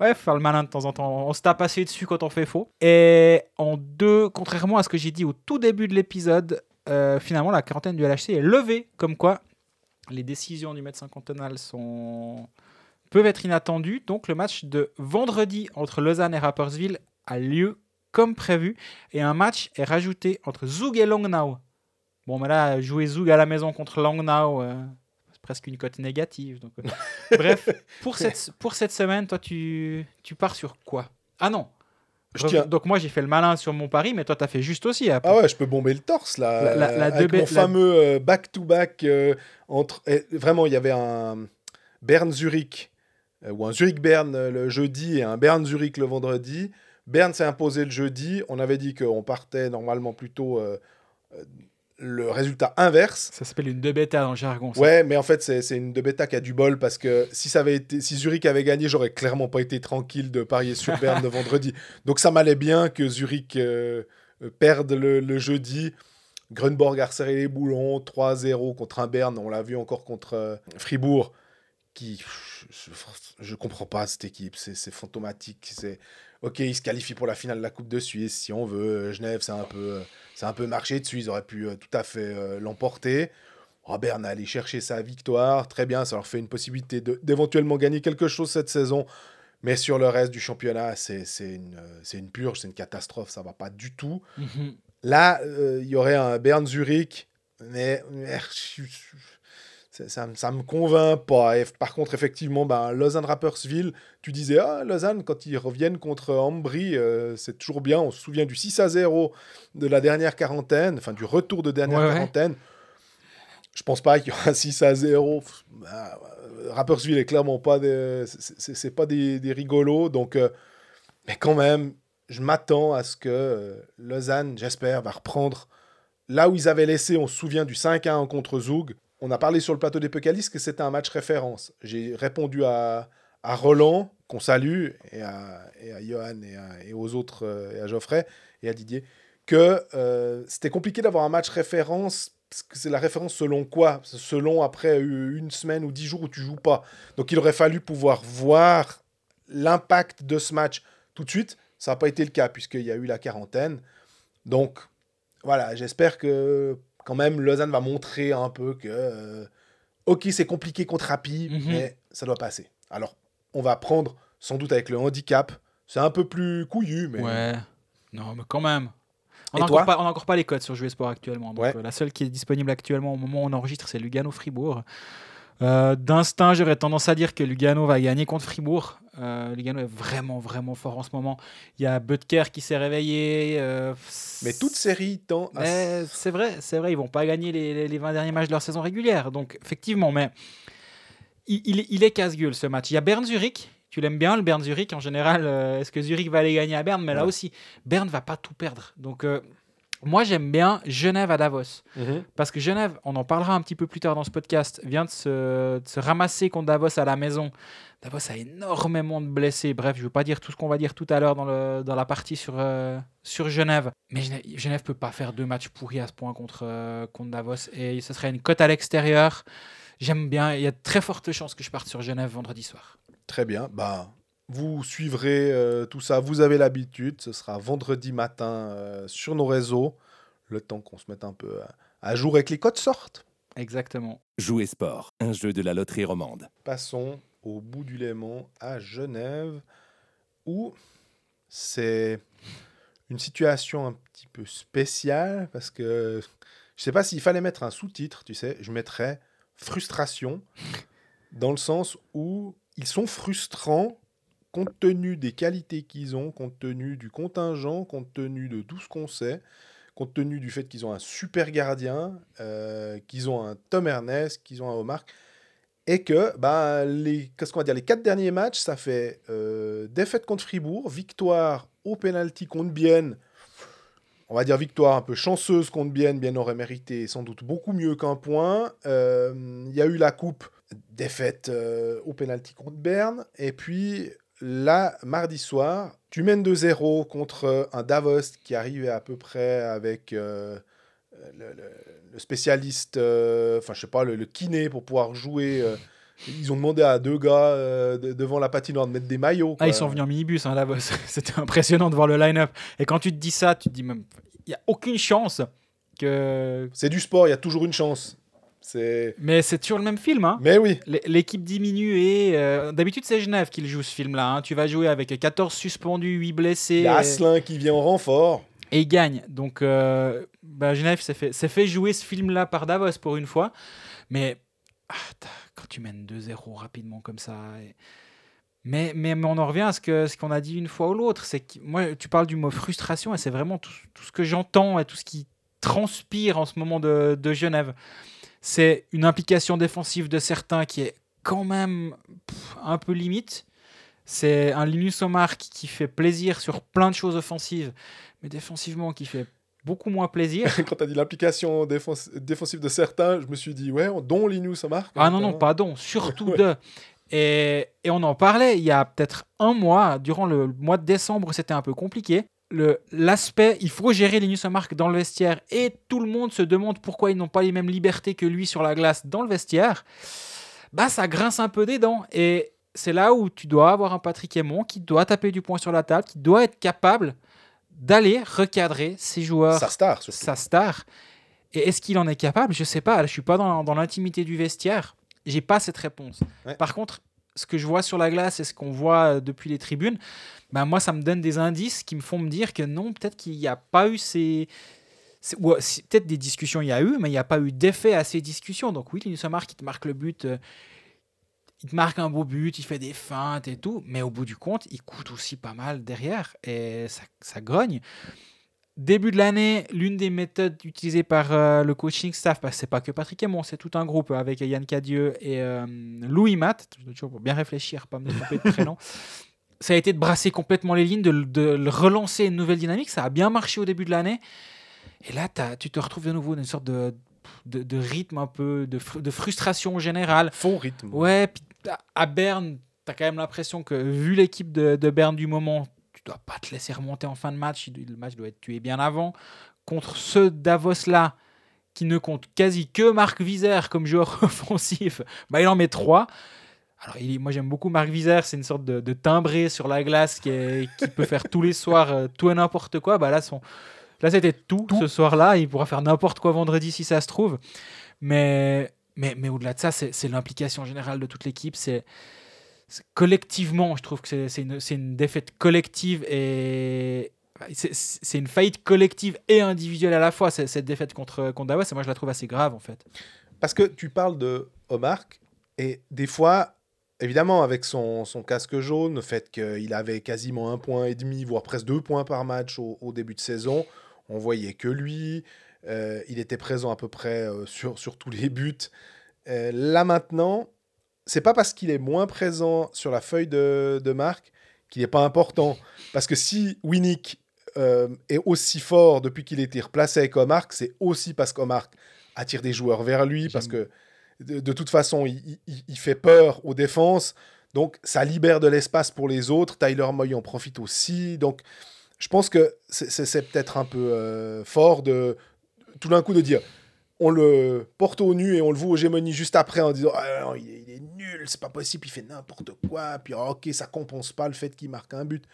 Ouais, faut faire le malin de temps en temps. On se tape assez dessus quand on fait faux. Et en deux, contrairement à ce que j'ai dit au tout début de l'épisode, euh, finalement la quarantaine du LHC est levée. Comme quoi, les décisions du médecin cantonal sont peuvent être inattendues. Donc le match de vendredi entre Lausanne et Rapperswil a lieu comme prévu. Et un match est rajouté entre Zug et Langnau. Bon, mais là, jouer Zug à la maison contre Langnau, euh, c'est presque une cote négative. Donc, euh. Bref, pour cette, pour cette semaine, toi, tu, tu pars sur quoi? Ah non Je tiens. Donc, moi, j'ai fait le malin sur mon pari, mais toi, tu as fait juste aussi. après. Ah ouais, je peux bomber le torse là. La- la- la avec mon fameux euh, back-to-back euh, entre. et vraiment, il y avait un Berne-Zurich ou un Zurich-Berne euh, le jeudi et un Berne-Zurich le vendredi. Berne s'est imposé le jeudi. On avait dit qu'on partait normalement plutôt euh, euh, le résultat inverse. Ça s'appelle une deux bêta dans le jargon. ça. Ouais, mais en fait, c'est c'est une de bêta qui a du bol parce que si ça avait été, si Zurich avait gagné, j'aurais clairement pas été tranquille de parier sur Berne le vendredi. Donc ça m'allait bien que Zurich euh, euh, perde le, le jeudi. Grunborg a resserré les boulons, 3-0 contre un Berne. On l'a vu encore contre euh, Fribourg, qui je, je comprends pas cette équipe. C'est fantomatique. C'est ok, ils se qualifient pour la finale de la Coupe de Suisse si on veut. Euh, Genève, c'est un peu, euh, un peu marché dessus. Ils auraient pu euh, tout à fait euh, l'emporter. Berne a allé chercher sa victoire, très bien, ça leur fait une possibilité de- d'éventuellement gagner quelque chose cette saison. Mais sur le reste du championnat, c'est une, une purge, c'est une catastrophe, ça va pas du tout. Mhm. Là, euh, il y aurait un Berne-Zurich, mais ça, ça, me- convainc pas. Et par contre, effectivement, ben, Lausanne-Rapperswil, tu disais, ah, Lausanne, quand ils reviennent contre Ambry, euh, c'est toujours bien. On se souvient du 6 à 0 de la dernière quarantaine, enfin du retour de dernière Ouais, ouais. quarantaine. Je pense pas qu'il y aura un 6 à 0. Bah, Rapperswil est clairement pas des, c'est- pas des, des rigolos. Donc, euh, mais quand même, je m'attends à ce que euh, Lausanne, j'espère, va reprendre là où ils avaient laissé. On se souvient du 5 à 1 contre Zoug. On a parlé sur le plateau des Pécalis que c'était un match référence. J'ai répondu à, à Roland, qu'on salue, et à, et à Johan et, aux autres, euh, et à Geoffrey et à Didier, que euh, c'était compliqué d'avoir un match référence. Parce que c'est la référence selon quoi? Selon après une semaine ou dix jours où tu joues pas. Donc il aurait fallu pouvoir voir l'impact de ce match tout de suite. Ça n'a pas été le cas puisqu'il y a eu la quarantaine. Donc voilà, j'espère que quand même Lausanne va montrer un peu que euh, ok c'est compliqué contre Rapi, Mhm. mais ça doit passer. Alors on va prendre sans doute avec le handicap. C'est un peu plus couillu, mais Ouais. Non, mais quand même. On n'a encore, pas- on a encore pas les codes sur Jouer Sport actuellement. Donc, Ouais. euh, la seule qui est disponible actuellement au moment où on enregistre, c'est Lugano-Fribourg. Euh, D'instinct, j'aurais tendance à dire que Lugano va gagner contre Fribourg. Euh, Lugano est vraiment, vraiment fort en ce moment. Il y a Butker qui s'est réveillé. euh, mais toute série tend à c'est vrai, c'est vrai, ils vont pas gagner les, les- les 20 derniers matchs de leur saison régulière. Donc, effectivement, mais il, il- il est casse-gueule ce match. Il y a Berne-Zurich. Tu l'aimes bien, le Berne-Zurich en général. Est-ce que Zurich va aller gagner à Berne? Mais là aussi, Berne va pas tout perdre. Donc, moi, j'aime bien Genève à Davos. Mhm. Parce que Genève, on en parlera un petit peu plus tard dans ce podcast, vient de se, de se ramasser contre Davos à la maison. Davos a énormément de blessés. Bref, je ne veux pas dire tout ce qu'on va dire tout à l'heure dans, le- dans la partie sur, euh, sur Genève. Mais Genève, Genève peut pas faire deux matchs pourris à ce point contre, euh, contre Davos. Et ce serait une cote à l'extérieur. J'aime bien. Il y a de très fortes chances que je parte sur Genève vendredi soir. Très bien. Bah, vous suivrez euh, tout ça. Vous avez l'habitude. Ce sera vendredi matin euh, sur nos réseaux. Le temps qu'on se mette un peu à, à jour et que les codes sortent. Exactement. Jouer sport, un jeu de la loterie romande. Passons au bout du Léman à Genève où c'est une situation un petit peu spéciale parce que je sais pas s'il fallait mettre un sous-titre, tu sais, je mettrais frustration dans le sens où ils sont frustrants compte tenu des qualités qu'ils ont, compte tenu du contingent, compte tenu de tout ce qu'on sait, compte tenu du fait qu'ils ont un super gardien, euh, qu'ils ont un Tom Ernest, qu'ils ont un Omar, et que bah, les, qu'est-ce qu'on va dire, les quatre derniers matchs, ça fait euh, défaite contre Fribourg, victoire au penalty contre Bienne, on va dire victoire un peu chanceuse contre Bienne, Bienne aurait mérité sans doute beaucoup mieux qu'un point. Euh, Il y a eu la coupe, défaite au penalty contre Berne, et puis là, mardi soir, tu mènes 2-0 contre un Davos qui arrivait à peu près avec euh, le, le- le spécialiste, euh, enfin je sais pas, le, le kiné pour pouvoir jouer. euh, ils ont demandé à deux gars euh, de- devant la patinoire de mettre des maillots. Ah, ils sont venus en minibus, hein, Davos. C'était impressionnant de voir le line-up. Et quand tu te dis ça, tu te dis même, il n'y a aucune chance que. C'est du sport, il y a toujours une chance. C'est. Mais c'est toujours le même film, hein. Mais oui, L'équipe diminue et euh, d'habitude c'est Genève qui le joue ce film-là. hein. Tu vas jouer avec 14 suspendus, 8 blessés. il y a et- Asselin qui vient en renfort. Et il gagne. Donc, euh, bah, Genève s'est fait, s'est fait jouer ce film-là par Davos pour une fois. Mais ah, quand tu mènes 2-0 rapidement comme ça. et- Mais, mais, mais on en revient à ce que ce qu'on a dit une fois ou l'autre. C'est que moi, tu parles du mot frustration et c'est vraiment tout, tout ce que j'entends et tout ce qui transpire en ce moment de, de Genève. C'est une implication défensive de certains qui est quand même pff, un peu limite. C'est un Linus Omar qui, qui fait plaisir sur plein de choses offensives, mais défensivement qui fait beaucoup moins plaisir. Quand tu as dit l'implication défensive de certains, je me suis dit, ouais, dont Linus Omar. Ah non, non, pas don, surtout Ouais. deux. Et, et on en parlait il y a peut-être un mois, durant le mois de décembre, c'était un peu compliqué. L'aspect, il faut gérer Linus Mark dans le vestiaire et tout le monde se demande pourquoi ils n'ont pas les mêmes libertés que lui sur la glace dans le vestiaire. Bah, ça grince un peu des dents. Et c'est là où tu dois avoir un Patrick Aymon qui doit taper du poing sur la table, qui doit être capable d'aller recadrer ses joueurs Sa star, surtout. sa star. Et est-ce qu'il en est capable? Je sais pas. Je suis pas dans, dans l'intimité du vestiaire. J'ai pas cette réponse. Ouais. Par contre, ce que je vois sur la glace et ce qu'on voit euh, depuis les tribunes, ben moi, ça me donne des indices qui me font me dire que non, peut-être qu'il n'y a pas eu ces. ou, peut-être des discussions il y a eu, mais il n'y a pas eu d'effet à ces discussions. Donc oui, Linus qui te marque le but, euh, il te marque un beau but, il fait des feintes et tout, mais au bout du compte, il coûte aussi pas mal derrière et ça, ça grogne. Début de l'année, l'une des méthodes utilisées par euh, le coaching staff, parce que c'est pas que Patrick Aymon, c'est tout un groupe avec Yann Cadieux et euh, Louis Matt, toujours bien réfléchir, pas me tromper de prénom. Ça a été de brasser complètement les lignes, de, relancer une nouvelle dynamique. Ça a bien marché au début de l'année. Et là, tu te retrouves de nouveau dans une sorte de, de, de rythme un peu, de, fr- de frustration générale. Faux rythme. Ouais, puis à- à Berne, tu as quand même l'impression que, vu l'équipe de, de Berne du moment, tu dois pas te laisser remonter en fin de match. Le match doit être tué bien avant. Contre ceux Davos-là, qui ne comptent quasi que Marc Vizère comme joueur offensif, bah, il en met trois. Alors, il, est- moi, j'aime beaucoup Marc Vizère. C'est une sorte de, de timbré sur la glace qui, est- qui peut faire tous les soirs euh, tout et n'importe quoi. Bah, là, son, là c'était tout, ce soir-là. Il pourra faire n'importe quoi vendredi si ça se trouve. Mais, mais, mais au-delà de ça, c'est l'implication générale de toute l'équipe. C'est- collectivement, je trouve que c'est- une, une défaite collective et c'est- une faillite collective et individuelle à la fois. Cette défaite contre, contre Davos, et moi je la trouve assez grave en fait. Parce que tu parles de Omar, et des fois, évidemment, avec son, son casque jaune, le fait qu'il avait quasiment un point et demi, voire presque deux points par match au, au début de saison, on voyait que lui. euh, il était présent à peu près euh, sur, sur tous les buts. Euh, là maintenant, c'est pas parce qu'il est moins présent sur la feuille de, de marque qu'il n'est pas important. Parce que si Winnick euh, est aussi fort depuis qu'il a été replacé avec Omar, c'est aussi parce qu'Omar attire des joueurs vers lui, parce que de, de toute façon, il, il- il fait peur aux défenses. Donc, ça libère de l'espace pour les autres. Tyler Moy en profite aussi. Donc, je pense que c'est peut-être un peu euh, fort de tout d'un coup de dire on le porte au nu et on le voit aux gémonies juste après en disant ah, non, il, est, nul, c'est pas possible, il fait n'importe quoi. Puis ah, ok, ça compense pas le fait qu'il marque un but.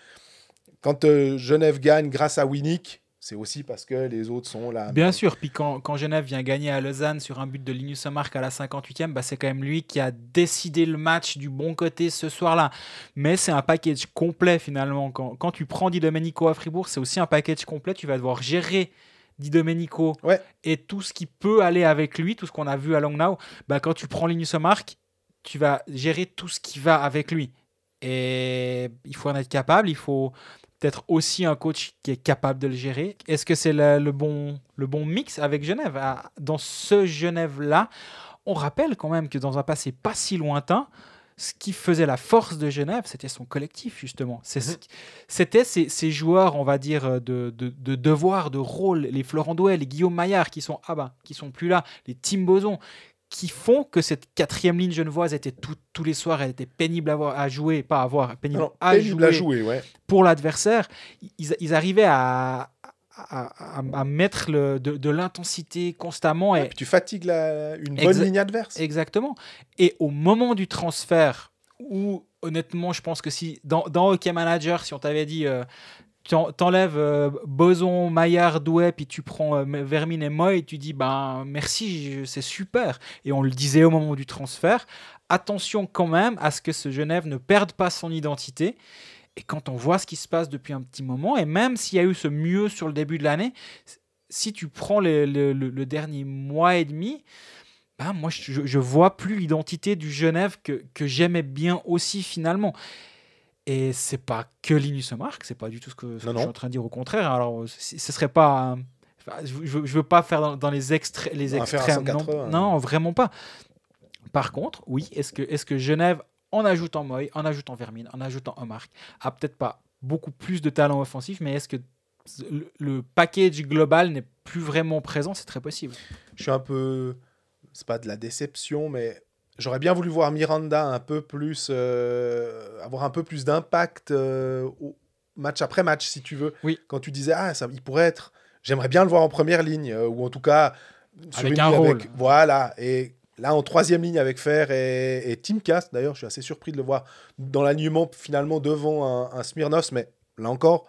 Quand euh, Genève gagne grâce à Winnick, c'est aussi parce que les autres sont là. Bien sûr, puis quand, quand Genève vient gagner à Lausanne sur un but de Linus Mark à la 58e, bah, c'est quand même lui qui a décidé le match du bon côté ce soir-là. Mais c'est un package complet finalement. Quand, quand tu prends Di Domenico à Fribourg, c'est aussi un package complet. Tu vas devoir gérer Di Domenico Ouais. et tout ce qui peut aller avec lui, tout ce qu'on a vu à Langnau. Bah, quand tu prends Linus Mark, tu vas gérer tout ce qui va avec lui. Et il faut en être capable, il faut peut-être aussi un coach qui est capable de le gérer. Est-ce que c'est le, le bon, le bon mix avec Genève? Ah, Dans ce Genève-là, on rappelle quand même que dans un passé pas si lointain, ce qui faisait la force de Genève, c'était son collectif, justement. Ce- C'était ces, ces joueurs, on va dire, de, de, de devoir, de rôle, les Florent Douai, les Guillaume Maillard, qui sont, ah bah, qui sont plus là, les Tim Boson, qui font que cette quatrième ligne genevoise était tout- tous les soirs, elle était pénible à, voir, à jouer, pas à voir, pénible, Non, à, pénible jouer à jouer, ouais. pour l'adversaire, ils, ils arrivaient à, à, à- à mettre le- de, de l'intensité constamment. Et Et, puis tu fatigues la- une bonne ligne adverse. exactement. Et au moment du transfert, où honnêtement, je pense que si dans, dans Hockey Manager, si on t'avait dit euh, t'en- t'enlèves euh, Boson, Maillard, Douai, puis tu prends euh, Vermine et Moy, tu dis ben merci, c'est super. Et on le disait au moment du transfert. Attention quand même à ce que ce Genève ne perde pas son identité Et quand on voit ce qui se passe depuis un petit moment, et même s'il y a eu ce mieux sur le début de l'année, si tu prends le, le- le- le dernier mois et demi, ben moi je, je vois plus l'identité du Genève que, que j'aimais bien aussi finalement. Et c'est pas que Linus Mark, c'est pas du tout ce que, ce que Non, je suis en train de dire. Au contraire, alors ce serait pas. je, je, veux- je veux pas faire dans, dans les, extré- extrêmes. non, 180, non, non, vraiment pas. Par contre, oui, est-ce que, est que Genève, en ajoutant Moy, en ajoutant Vermine, en ajoutant Omark, a peut-être pas beaucoup plus de talent offensif, mais est-ce que le, le package global n'est plus vraiment présent? C'est très possible. Je suis un peu. C'est pas de la déception, mais j'aurais bien voulu voir Miranda un peu plus. euh, avoir un peu plus d'impact euh, match après match, si tu veux. Oui. Quand tu disais, ah, ça, il pourrait être. J'aimerais bien le voir en première ligne, euh, ou en tout cas. sur Avec une un rôle. Voilà. Et là, en troisième ligne avec Fer et, et Team Cast, d'ailleurs, je suis assez surpris de le voir dans l'alignement finalement devant un, un Smirnov, mais là encore.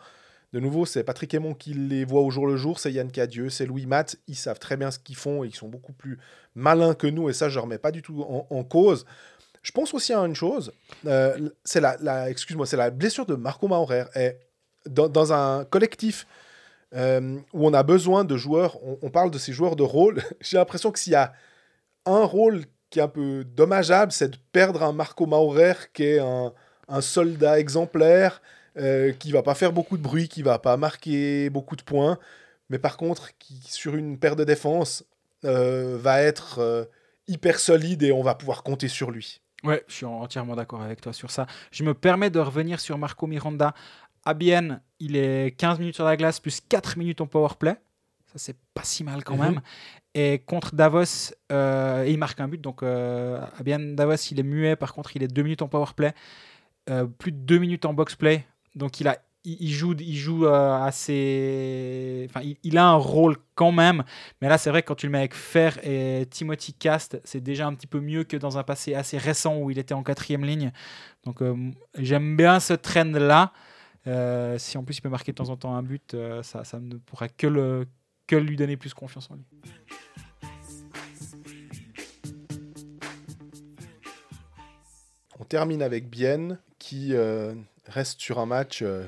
De nouveau, c'est Patrick Aymon qui les voit au jour le jour, c'est Yann Cadieux, c'est Louis Matt. Ils savent très bien ce qu'ils font et ils sont beaucoup plus malins que nous, et ça, je ne remets pas du tout en, cause. Je pense aussi à une chose, euh, c'est la, excuse-moi, c'est la blessure de Marco Maurer. Dans un collectif euh, où on a besoin de joueurs, on, on parle de ces joueurs de rôle, j'ai l'impression que s'il y a un rôle qui est un peu dommageable, c'est de perdre un Marco Maurer qui est un, soldat exemplaire, euh, qui va pas faire beaucoup de bruit, qui va pas marquer beaucoup de points, mais par contre, qui sur une paire de défense euh, va être euh, hyper solide et on va pouvoir compter sur lui. Ouais, je suis entièrement d'accord avec toi sur ça. Je me permets de revenir sur Marco Miranda. À Bienne, il est 15 minutes sur la glace plus 4 minutes en power play. Ça, c'est pas si mal quand Mhm. même. Et contre Davos, euh, et il marque un but. Donc, euh, Bienne, Davos, il est muet. Par contre, il est 2 minutes en power play. euh, plus de 2 minutes en box play. Donc, il, a, il, joue, il joue euh, assez. Enfin, il, il a un rôle quand même. Mais là, c'est vrai que quand tu le mets avec Fer et Timothy Cast, c'est déjà un petit peu mieux que dans un passé assez récent où il était en quatrième ligne. Donc euh, j'aime bien ce trend-là. Euh, si en plus il peut marquer de temps en temps un but, euh, ça, ça ne pourra que, le, que lui donner plus confiance en lui. On termine avec Bienne qui euh, reste sur un match euh,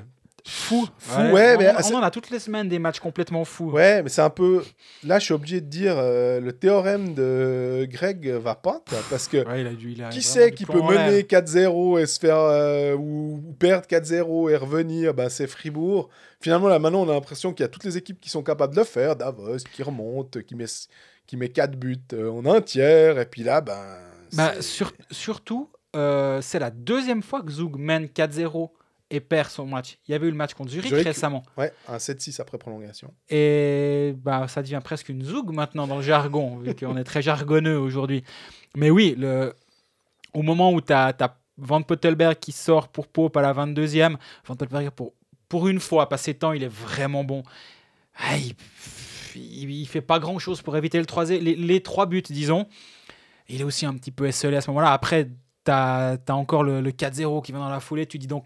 fou. Fou, Ouais, ouais, on, mais on c'est- en a toutes les semaines des matchs complètement fous. Ouais, mais c'est un peu. Là, je suis obligé de dire euh, le théorème de Greg va pas, quoi, parce que Ouais, il a dû, il a qui sait qui peut mener 4-0 et se faire euh, ou, ou perdre 4-0 et revenir bah, C'est Fribourg. Finalement, là, maintenant, on a l'impression qu'il y a toutes les équipes qui sont capables de le faire. Davos qui remonte, qui met, qui met 4 buts euh, en un tiers, et puis là, ben. Bah, sur- surtout, euh, c'est la deuxième fois que Zug mène 4-0 et perd son match. Il y avait eu le match contre Zurich, Zurich. récemment. Ouais, un 7-6 après prolongation. Et bah, ça devient presque une zoug maintenant dans le jargon, vu qu'on est très jargonneux aujourd'hui. Mais oui, le... au moment où tu as, Van Pottelberg qui sort pour Pope à la 22e, Van Pottelberg, pour, pour une fois, passé temps, il est vraiment bon. Ah, il, il, fait pas grand-chose pour éviter le les, les trois buts, disons. Il est aussi un petit peu esselé à ce moment-là. Après, tu as, encore le, le 4-0 qui va dans la foulée. Tu dis donc,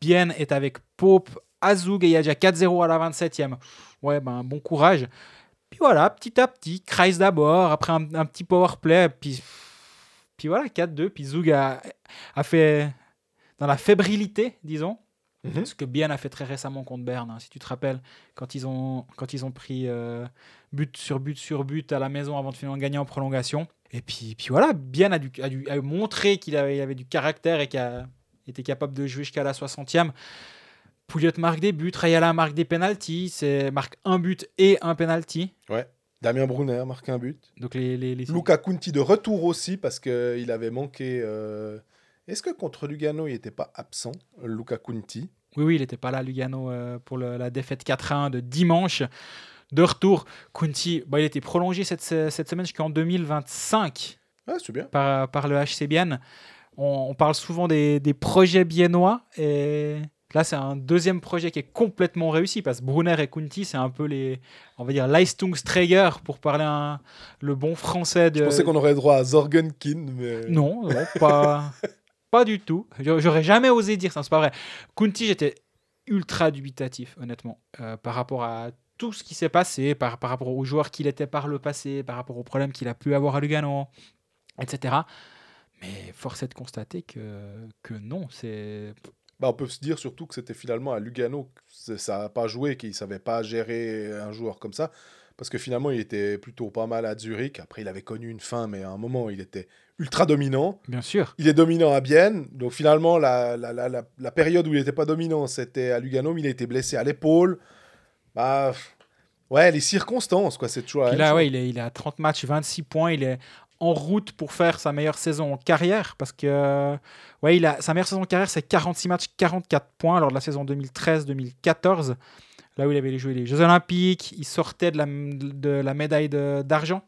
Bien est avec Pope, Azug et il y a déjà 4-0 à la 27e. Ouais, ben bon courage. Puis voilà, petit à petit, Kreis d'abord, après un, un petit power play, puis, puis voilà, 4-2. Puis Zug a, a fait dans la fébrilité, disons, Mhm. ce que Bien a fait très récemment contre Berne, hein, si tu te rappelles, quand ils ont, quand ils ont pris euh, but sur but sur but à la maison avant de finalement gagner en prolongation. Et puis, puis voilà, Bien a, dû, a, dû, a montré qu'il avait, il avait du caractère et qu'il a- était capable de jouer jusqu'à la 60e. Pouliot marque des buts, Rayala marque des penalties, c'est marque un but et un penalty. Damien Brunner marque un but. Donc les, les, les- Luca Conti de retour aussi parce qu'il avait manqué. euh, Est-ce que contre Lugano, il n'était pas absent, Luca Conti Oui, oui, il n'était pas là, Lugano, euh, pour le- la défaite 4-1 de dimanche. De retour, Kunti, bah, il était prolongé cette, cette semaine jusqu'en 2025 Ah, c'est bien. par, par le HC Bienne. On, on parle souvent des, des projets biennois et là, c'est un deuxième projet qui est complètement réussi parce que Brunner et Kunti, c'est un peu les, on va dire, Leistungsträger pour parler un- le bon français de. Je pensais qu'on aurait droit à Zorgenkin, mais. Non, non, pas, pas du tout. J'a- J'aurais jamais osé dire ça, c'est pas vrai. Kunti, j'étais ultra dubitatif, honnêtement, euh, par rapport à tout ce qui s'est passé, par, par rapport aux joueurs qu'il était par le passé, par rapport aux problèmes qu'il a pu avoir à Lugano, etc. Mais force est de constater que, que non, c'est Bah, on peut se dire surtout que c'était finalement à Lugano que ça n'a pas joué, qu'il ne savait pas gérer un joueur comme ça. Parce que finalement, il était plutôt pas mal à Zurich. Après, il avait connu une fin, mais à un moment, il était ultra dominant. Bien sûr. Il est dominant à Bienne. Donc finalement, la, la, la, la- période où il n'était pas dominant, c'était à Lugano, mais il a été blessé à l'épaule. Bah, ouais, les circonstances, quoi, c'est toujours là, ouais, il est, il est à 30 matchs, 26 points. Il est en route pour faire sa meilleure saison en carrière. Parce que euh, ouais, il a, sa meilleure saison en carrière, c'est 46 matchs, 44 points lors de la saison 2013-2014. Là où il avait joué les Jeux Olympiques. Il sortait de la, de la médaille d'argent.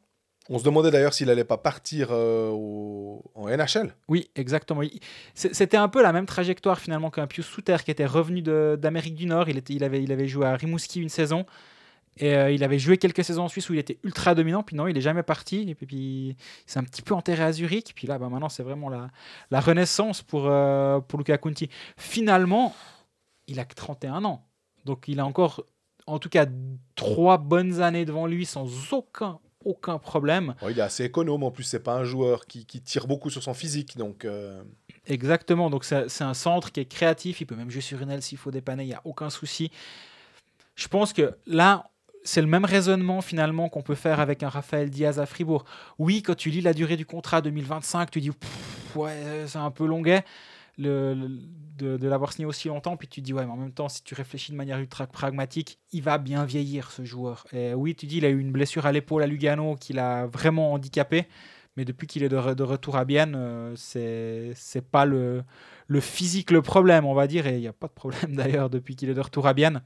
On se demandait d'ailleurs s'il allait pas partir euh, au- en NHL. Oui, exactement. C'était un peu la même trajectoire finalement qu'un Pius Souter qui était revenu d'Amérique du Nord. Il, était, il, avait, il avait joué à Rimouski une saison. Et euh, il avait joué quelques saisons en Suisse où il était ultra dominant. Puis non, il est jamais parti. Et puis, puis il s'est un petit peu enterré à Zurich. Puis là, bah, maintenant, c'est vraiment la, la renaissance pour, euh, pour Luca Conti. Finalement, il a que 31 ans. Donc il a encore, en tout cas, trois bonnes années devant lui sans aucun, aucun problème. Bon, il est assez économe. En plus, c'est pas un joueur qui, qui tire beaucoup sur son physique. Donc, euh, Exactement, donc c'est c'est un centre qui est créatif, il peut même jouer sur une aile s'il faut dépanner, il n'y a aucun souci. Je pense que là, c'est le même raisonnement finalement qu'on peut faire avec un Raphaël Diaz à Fribourg. Oui, quand tu lis la durée du contrat 2025, tu dis ouais, c'est un peu longuet de, l'avoir signé aussi longtemps, puis tu dis ouais, mais en même temps, si tu réfléchis de manière ultra pragmatique, il va bien vieillir ce joueur. Et oui, tu dis il a eu une blessure à l'épaule à Lugano qui l'a vraiment handicapé. Mais depuis qu'il est de, re- de retour à Bienne, euh, c'est c'est pas le, le physique le problème, on va dire. Et il n'y a pas de problème d'ailleurs depuis qu'il est de retour à Bienne.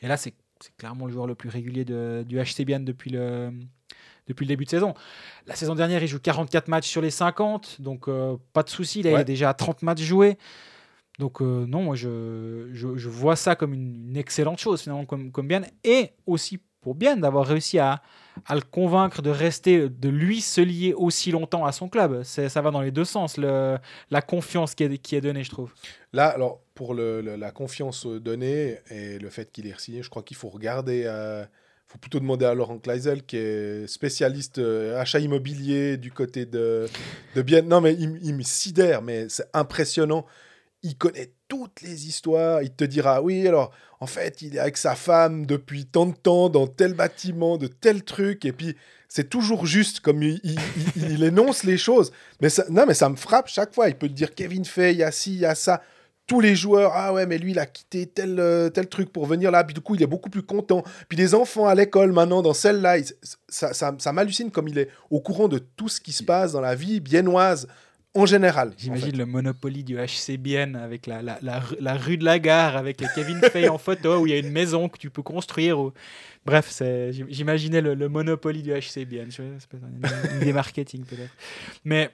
Et là, c'est c'est clairement le joueur le plus régulier de- du HC Bienne depuis le, depuis le début de saison. La saison dernière, il joue 44 matchs sur les 50, donc euh, pas de souci. Il Ouais. est déjà à 30 matchs joués. Donc euh, non, moi je, je, je vois ça comme une, une excellente chose finalement comme, comme Bienne. Et aussi pour Bienne d'avoir réussi à, à le convaincre de rester, de lui se lier aussi longtemps à son club. Ça va dans les deux sens, le, la confiance qui est, qui est donnée, je trouve. Là, alors, pour la confiance donnée et le fait qu'il est signé, je crois qu'il faut regarder. Il faut plutôt demander à Laurent Kleisel, qui est spécialiste euh, achat immobilier du côté de, de Bien. Non, mais il, me sidère, mais c'est impressionnant. Il connaît toutes les histoires. Il te dira oui, alors, en fait, il est avec sa femme depuis tant de temps dans tel bâtiment, de tel truc. Et puis, c'est toujours juste comme il, énonce les choses. Mais non, mais ça me frappe chaque fois. Il peut te dire Kevin Fay, il y a ci, il y a ça. Tous les joueurs, ah ouais, mais lui, il a quitté tel, euh, tel truc pour venir là. Puis du coup, il est beaucoup plus content. Puis les enfants à l'école maintenant, dans celle-là, ça, ça, ça m'hallucine comme il est au courant de tout ce qui se passe dans la vie biennoise en général. J'imagine le Monopoly du HC Bienne avec la, la, la, la rue de la gare, avec Kevin Fay en photo, où il y a une maison que tu peux construire. Bref, j'imaginais le, le Monopoly du HC Bienne. Je sais pas, une idée marketing peut-être. Mais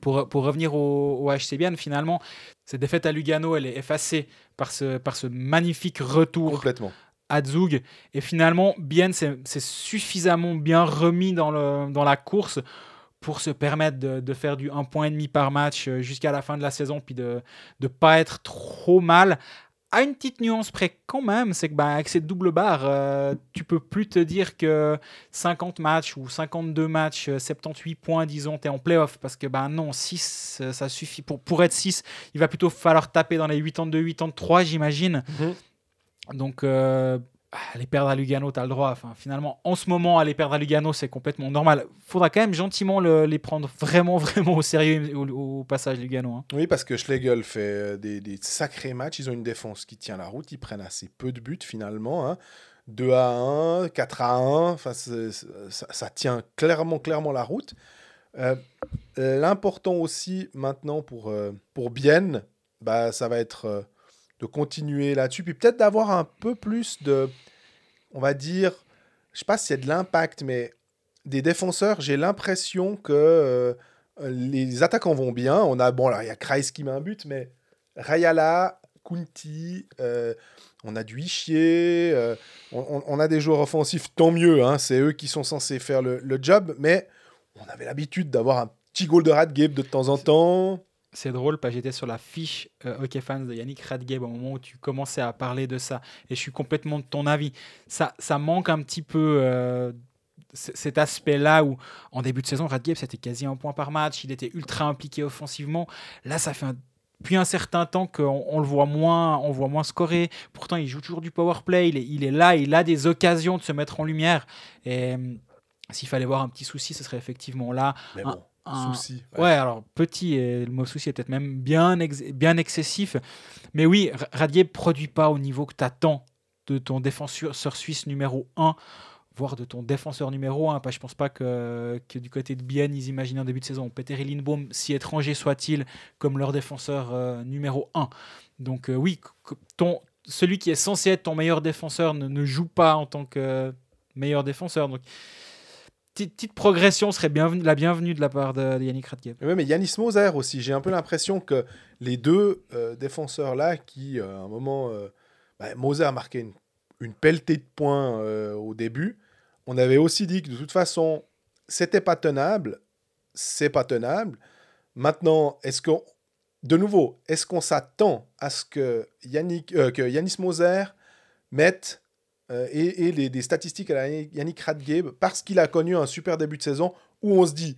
pour, pour revenir au, au HC Bienne, finalement, cette défaite à Lugano, elle est effacée par ce, par ce magnifique retour Complètement. à Zug. Et finalement, Bien s'est suffisamment bien remis dans, le, dans la course pour se permettre de, de faire du 1,5 point et demi par match euh, jusqu'à la fin de la saison, puis de ne pas être trop mal. À une petite nuance près quand même, c'est que bah, avec cette double barre, euh, tu peux plus te dire que 50 matchs ou 52 matchs, euh, 78 points, disons, tu es en playoff. Parce que bah, non, 6, euh, ça suffit. Pour, pour être 6, il va plutôt falloir taper dans les 82, 83, j'imagine. Donc, euh, aller perdre à Lugano, tu as le droit. Finalement, en ce moment, aller perdre à Lugano, c'est complètement normal. faudra quand même gentiment le- les prendre vraiment, vraiment au sérieux au, passage Lugano. hein. Oui, parce que Schlegel fait euh, des, sacrés matchs. Ils ont une défense qui tient la route. Ils prennent assez peu de buts finalement. hein. 2 à 1, 4 à 1. Enfin, ça, tient clairement, clairement la route. Euh, L'important aussi maintenant pour, euh, pour Bienne, bah, ça va être euh, de continuer là-dessus. Puis peut-être d'avoir un peu plus de, on va dire, je sais pas si c'est de l'impact, mais des défenseurs, j'ai l'impression que euh, les attaquants vont bien. On a, bon, alors il y a Kreis qui met un but, mais Rayala, Kunti, euh, on a du Ischier, euh, on, a des joueurs offensifs, tant mieux, hein, c'est eux qui sont censés faire le, le job, mais on avait l'habitude d'avoir un petit goal de Radgeb de temps en temps. C'est drôle parce que j'étais sur la fiche euh, Hockey Fans de Yannick Radgeb au moment où tu commençais à parler de ça. Et je suis complètement de ton avis. Ça, ça manque un petit peu euh, cet aspect-là où, en début de saison, Radgeb, c'était quasi un point par match. Il était ultra impliqué offensivement. Là, ça fait un depuis un certain temps qu'on on le voit moins, on voit moins scorer. Pourtant, il joue toujours du power play. Il est, il est là, il a des occasions de se mettre en lumière. Et euh, s'il fallait voir un petit souci, ce serait effectivement là. Mais bon, un- souci. Ouais, alors petit, et le mot souci est peut-être même bien, ex- bien excessif. Mais oui, Ra- Radier produit pas au niveau que tu attends de ton défenseur suisse numéro 1, voire de ton défenseur numéro 1. Pas, je pense pas que, que du côté de Bienne, ils imaginaient en début de saison Peter Lindbaum, si étranger soit-il, comme leur défenseur euh, numéro 1. Donc euh, oui, que- que ton, celui qui est censé être ton meilleur défenseur ne, ne joue pas en tant que meilleur défenseur. Donc petite, progression serait la bienvenue de la part de, Yannick Radke. Ouais, mais Yanis Moser aussi, j'ai un peu l'impression que les deux euh, défenseurs-là, qui euh, à un moment, euh, bah, Moser a marqué une, pelletée de points au début, on avait aussi dit que de toute façon, c'était pas tenable, c'est pas tenable. Maintenant, est-ce qu'on, de nouveau, est-ce qu'on s'attend à ce que, Yannick, que Yanis Moser mette euh, et, les, des statistiques à Yannick Radgeb parce qu'il a connu un super début de saison où on se dit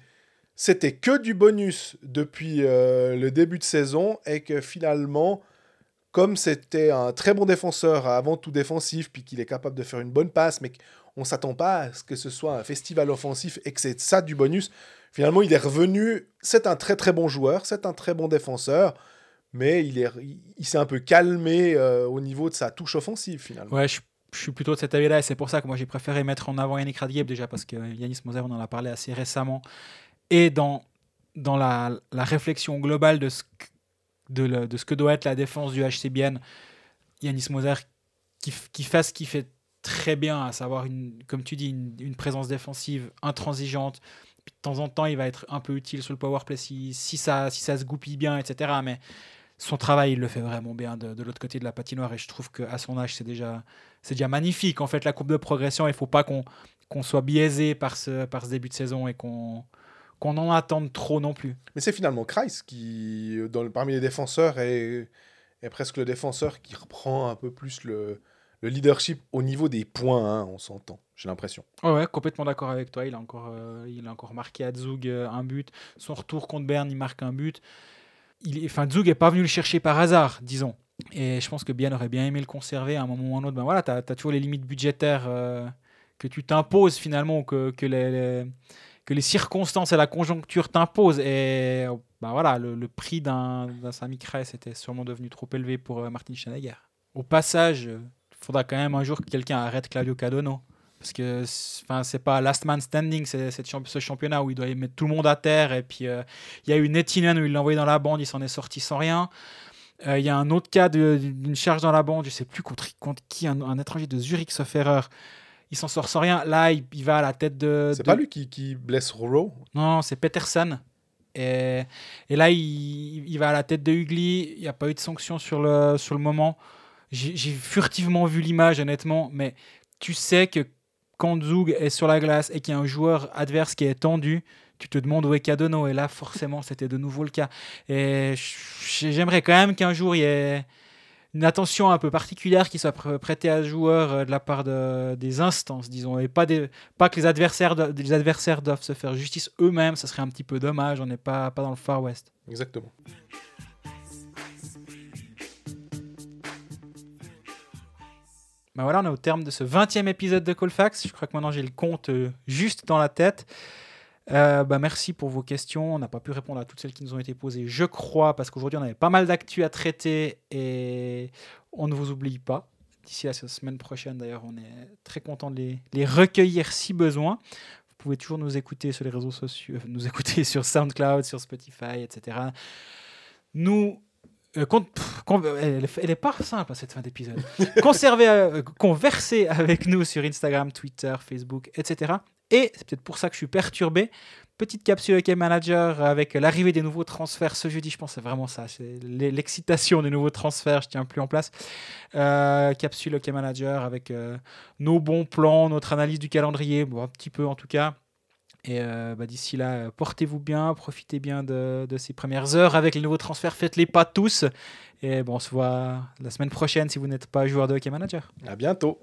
c'était que du bonus depuis euh, le début de saison et que finalement, comme c'était un très bon défenseur, avant tout défensif, puis qu'il est capable de faire une bonne passe, mais qu'on ne s'attend pas à ce que ce soit un festival offensif et que c'est ça du bonus, finalement il est revenu, c'est un très très bon joueur, c'est un très bon défenseur, mais il, est, il, il s'est un peu calmé euh, au niveau de sa touche offensive finalement. Ouais, je, je suis plutôt de cet avis-là et c'est pour ça que moi j'ai préféré mettre en avant Yannick Radgeb déjà parce que Yanis Moser, on en a parlé assez récemment. Et dans, dans la, la réflexion globale de ce, de, le- de ce que doit être la défense du HC Bienne, Yanis Moser qui, qui fait ce qu'il fait très bien, à savoir, une, comme tu dis, une, présence défensive intransigeante. De temps en temps, il va être un peu utile sur le power play si, si, ça, si ça se goupille bien, etc. Mais son travail, il le fait vraiment bien de, de l'autre côté de la patinoire et je trouve qu'à son âge, c'est déjà, c'est déjà magnifique. En fait, la courbe de progression, il ne faut pas qu'on qu'on soit biaisé par ce, par ce début de saison et qu'on qu'on en attende trop non plus. Mais c'est finalement Kreis qui, dans le- parmi les défenseurs, est, est presque le défenseur qui reprend un peu plus le, le leadership au niveau des points, hein, on s'entend, j'ai l'impression. Ouais, ouais, complètement d'accord avec toi. Il a encore, euh, il a encore marqué à Zug euh, un but. Son retour contre Berne, il marque un but. Il, est- enfin, Zug n'est pas venu le chercher par hasard, disons. Et je pense que Bien aurait bien aimé le conserver à un moment ou à un autre. Ben voilà, tu as, toujours les limites budgétaires euh, que tu t'imposes finalement, que, les, que les circonstances et la conjoncture t'imposent. Et ben voilà, le, prix d'un Sami était sûrement devenu trop élevé pour euh, Martin Schneider. Au passage, il faudra quand même un jour que quelqu'un arrête Claudio Cadono. Parce que enfin, c'est pas last man standing, c'est ce championnat où il doit mettre tout le monde à terre. Et puis euh, il y a eu Nettinen où il l'a envoyé dans la bande, il s'en est sorti sans rien. Euh, Il y a un autre cas d'une charge dans la bande, je sais plus contre, contre qui, un, un étranger de Zurich, sauf erreur. Il s'en sort sans rien. Là, il, il va à la tête de. C'est de- pas lui qui, qui blesse Roro? Non, c'est Peterson. Et, et là, il, il va à la tête de Hugli. Il n'y a pas eu de sanction sur le, sur le moment. J'ai furtivement vu l'image, honnêtement. Mais tu sais que quand Zug est sur la glace et qu'il y a un joueur adverse qui est tendu, tu te demandes où est Cadono. Et là, forcément, c'était de nouveau le cas. Et j'aimerais quand même qu'un jour, il y ait une attention un peu particulière qui soit pr- prêtée à ce joueur euh, de la part de- des instances, disons, et pas, que les adversaires, doivent se faire justice eux-mêmes, ça serait un petit peu dommage, on n'est pas dans le Far West. Exactement. Ben voilà, on est au terme de ce 20e épisode de Colfax. Je crois que maintenant j'ai le compte euh, juste dans la tête. Bah, merci pour vos questions. On n'a pas pu répondre à toutes celles qui nous ont été posées, je crois, parce qu'aujourd'hui on avait pas mal d'actu à traiter et on ne vous oublie pas. D'ici la semaine prochaine, d'ailleurs, on est très content de les, les recueillir si besoin. Vous pouvez toujours nous écouter sur les réseaux sociaux, euh, nous écouter sur SoundCloud, sur Spotify, etc. Nous euh, elle, est- pas simple cette fin d'épisode. Conservez, euh, conversez avec nous sur Instagram, Twitter, Facebook, etc. Et c'est peut-être pour ça que je suis perturbé. Petite capsule OK Manager avec l'arrivée des nouveaux transferts ce jeudi, je pense c'est vraiment ça. C'est l'e- l'excitation des nouveaux transferts, je tiens plus en place. Euh, capsule OK Manager avec nos bons plans, notre analyse du calendrier, bon, un petit peu en tout cas. Et euh, bah, d'ici là, euh, portez-vous bien, profitez bien de, ces premières heures avec les nouveaux transferts. Faites-les pas tous. Et bon, on se voit la semaine prochaine si vous n'êtes pas joueur de hockey manager. À bientôt.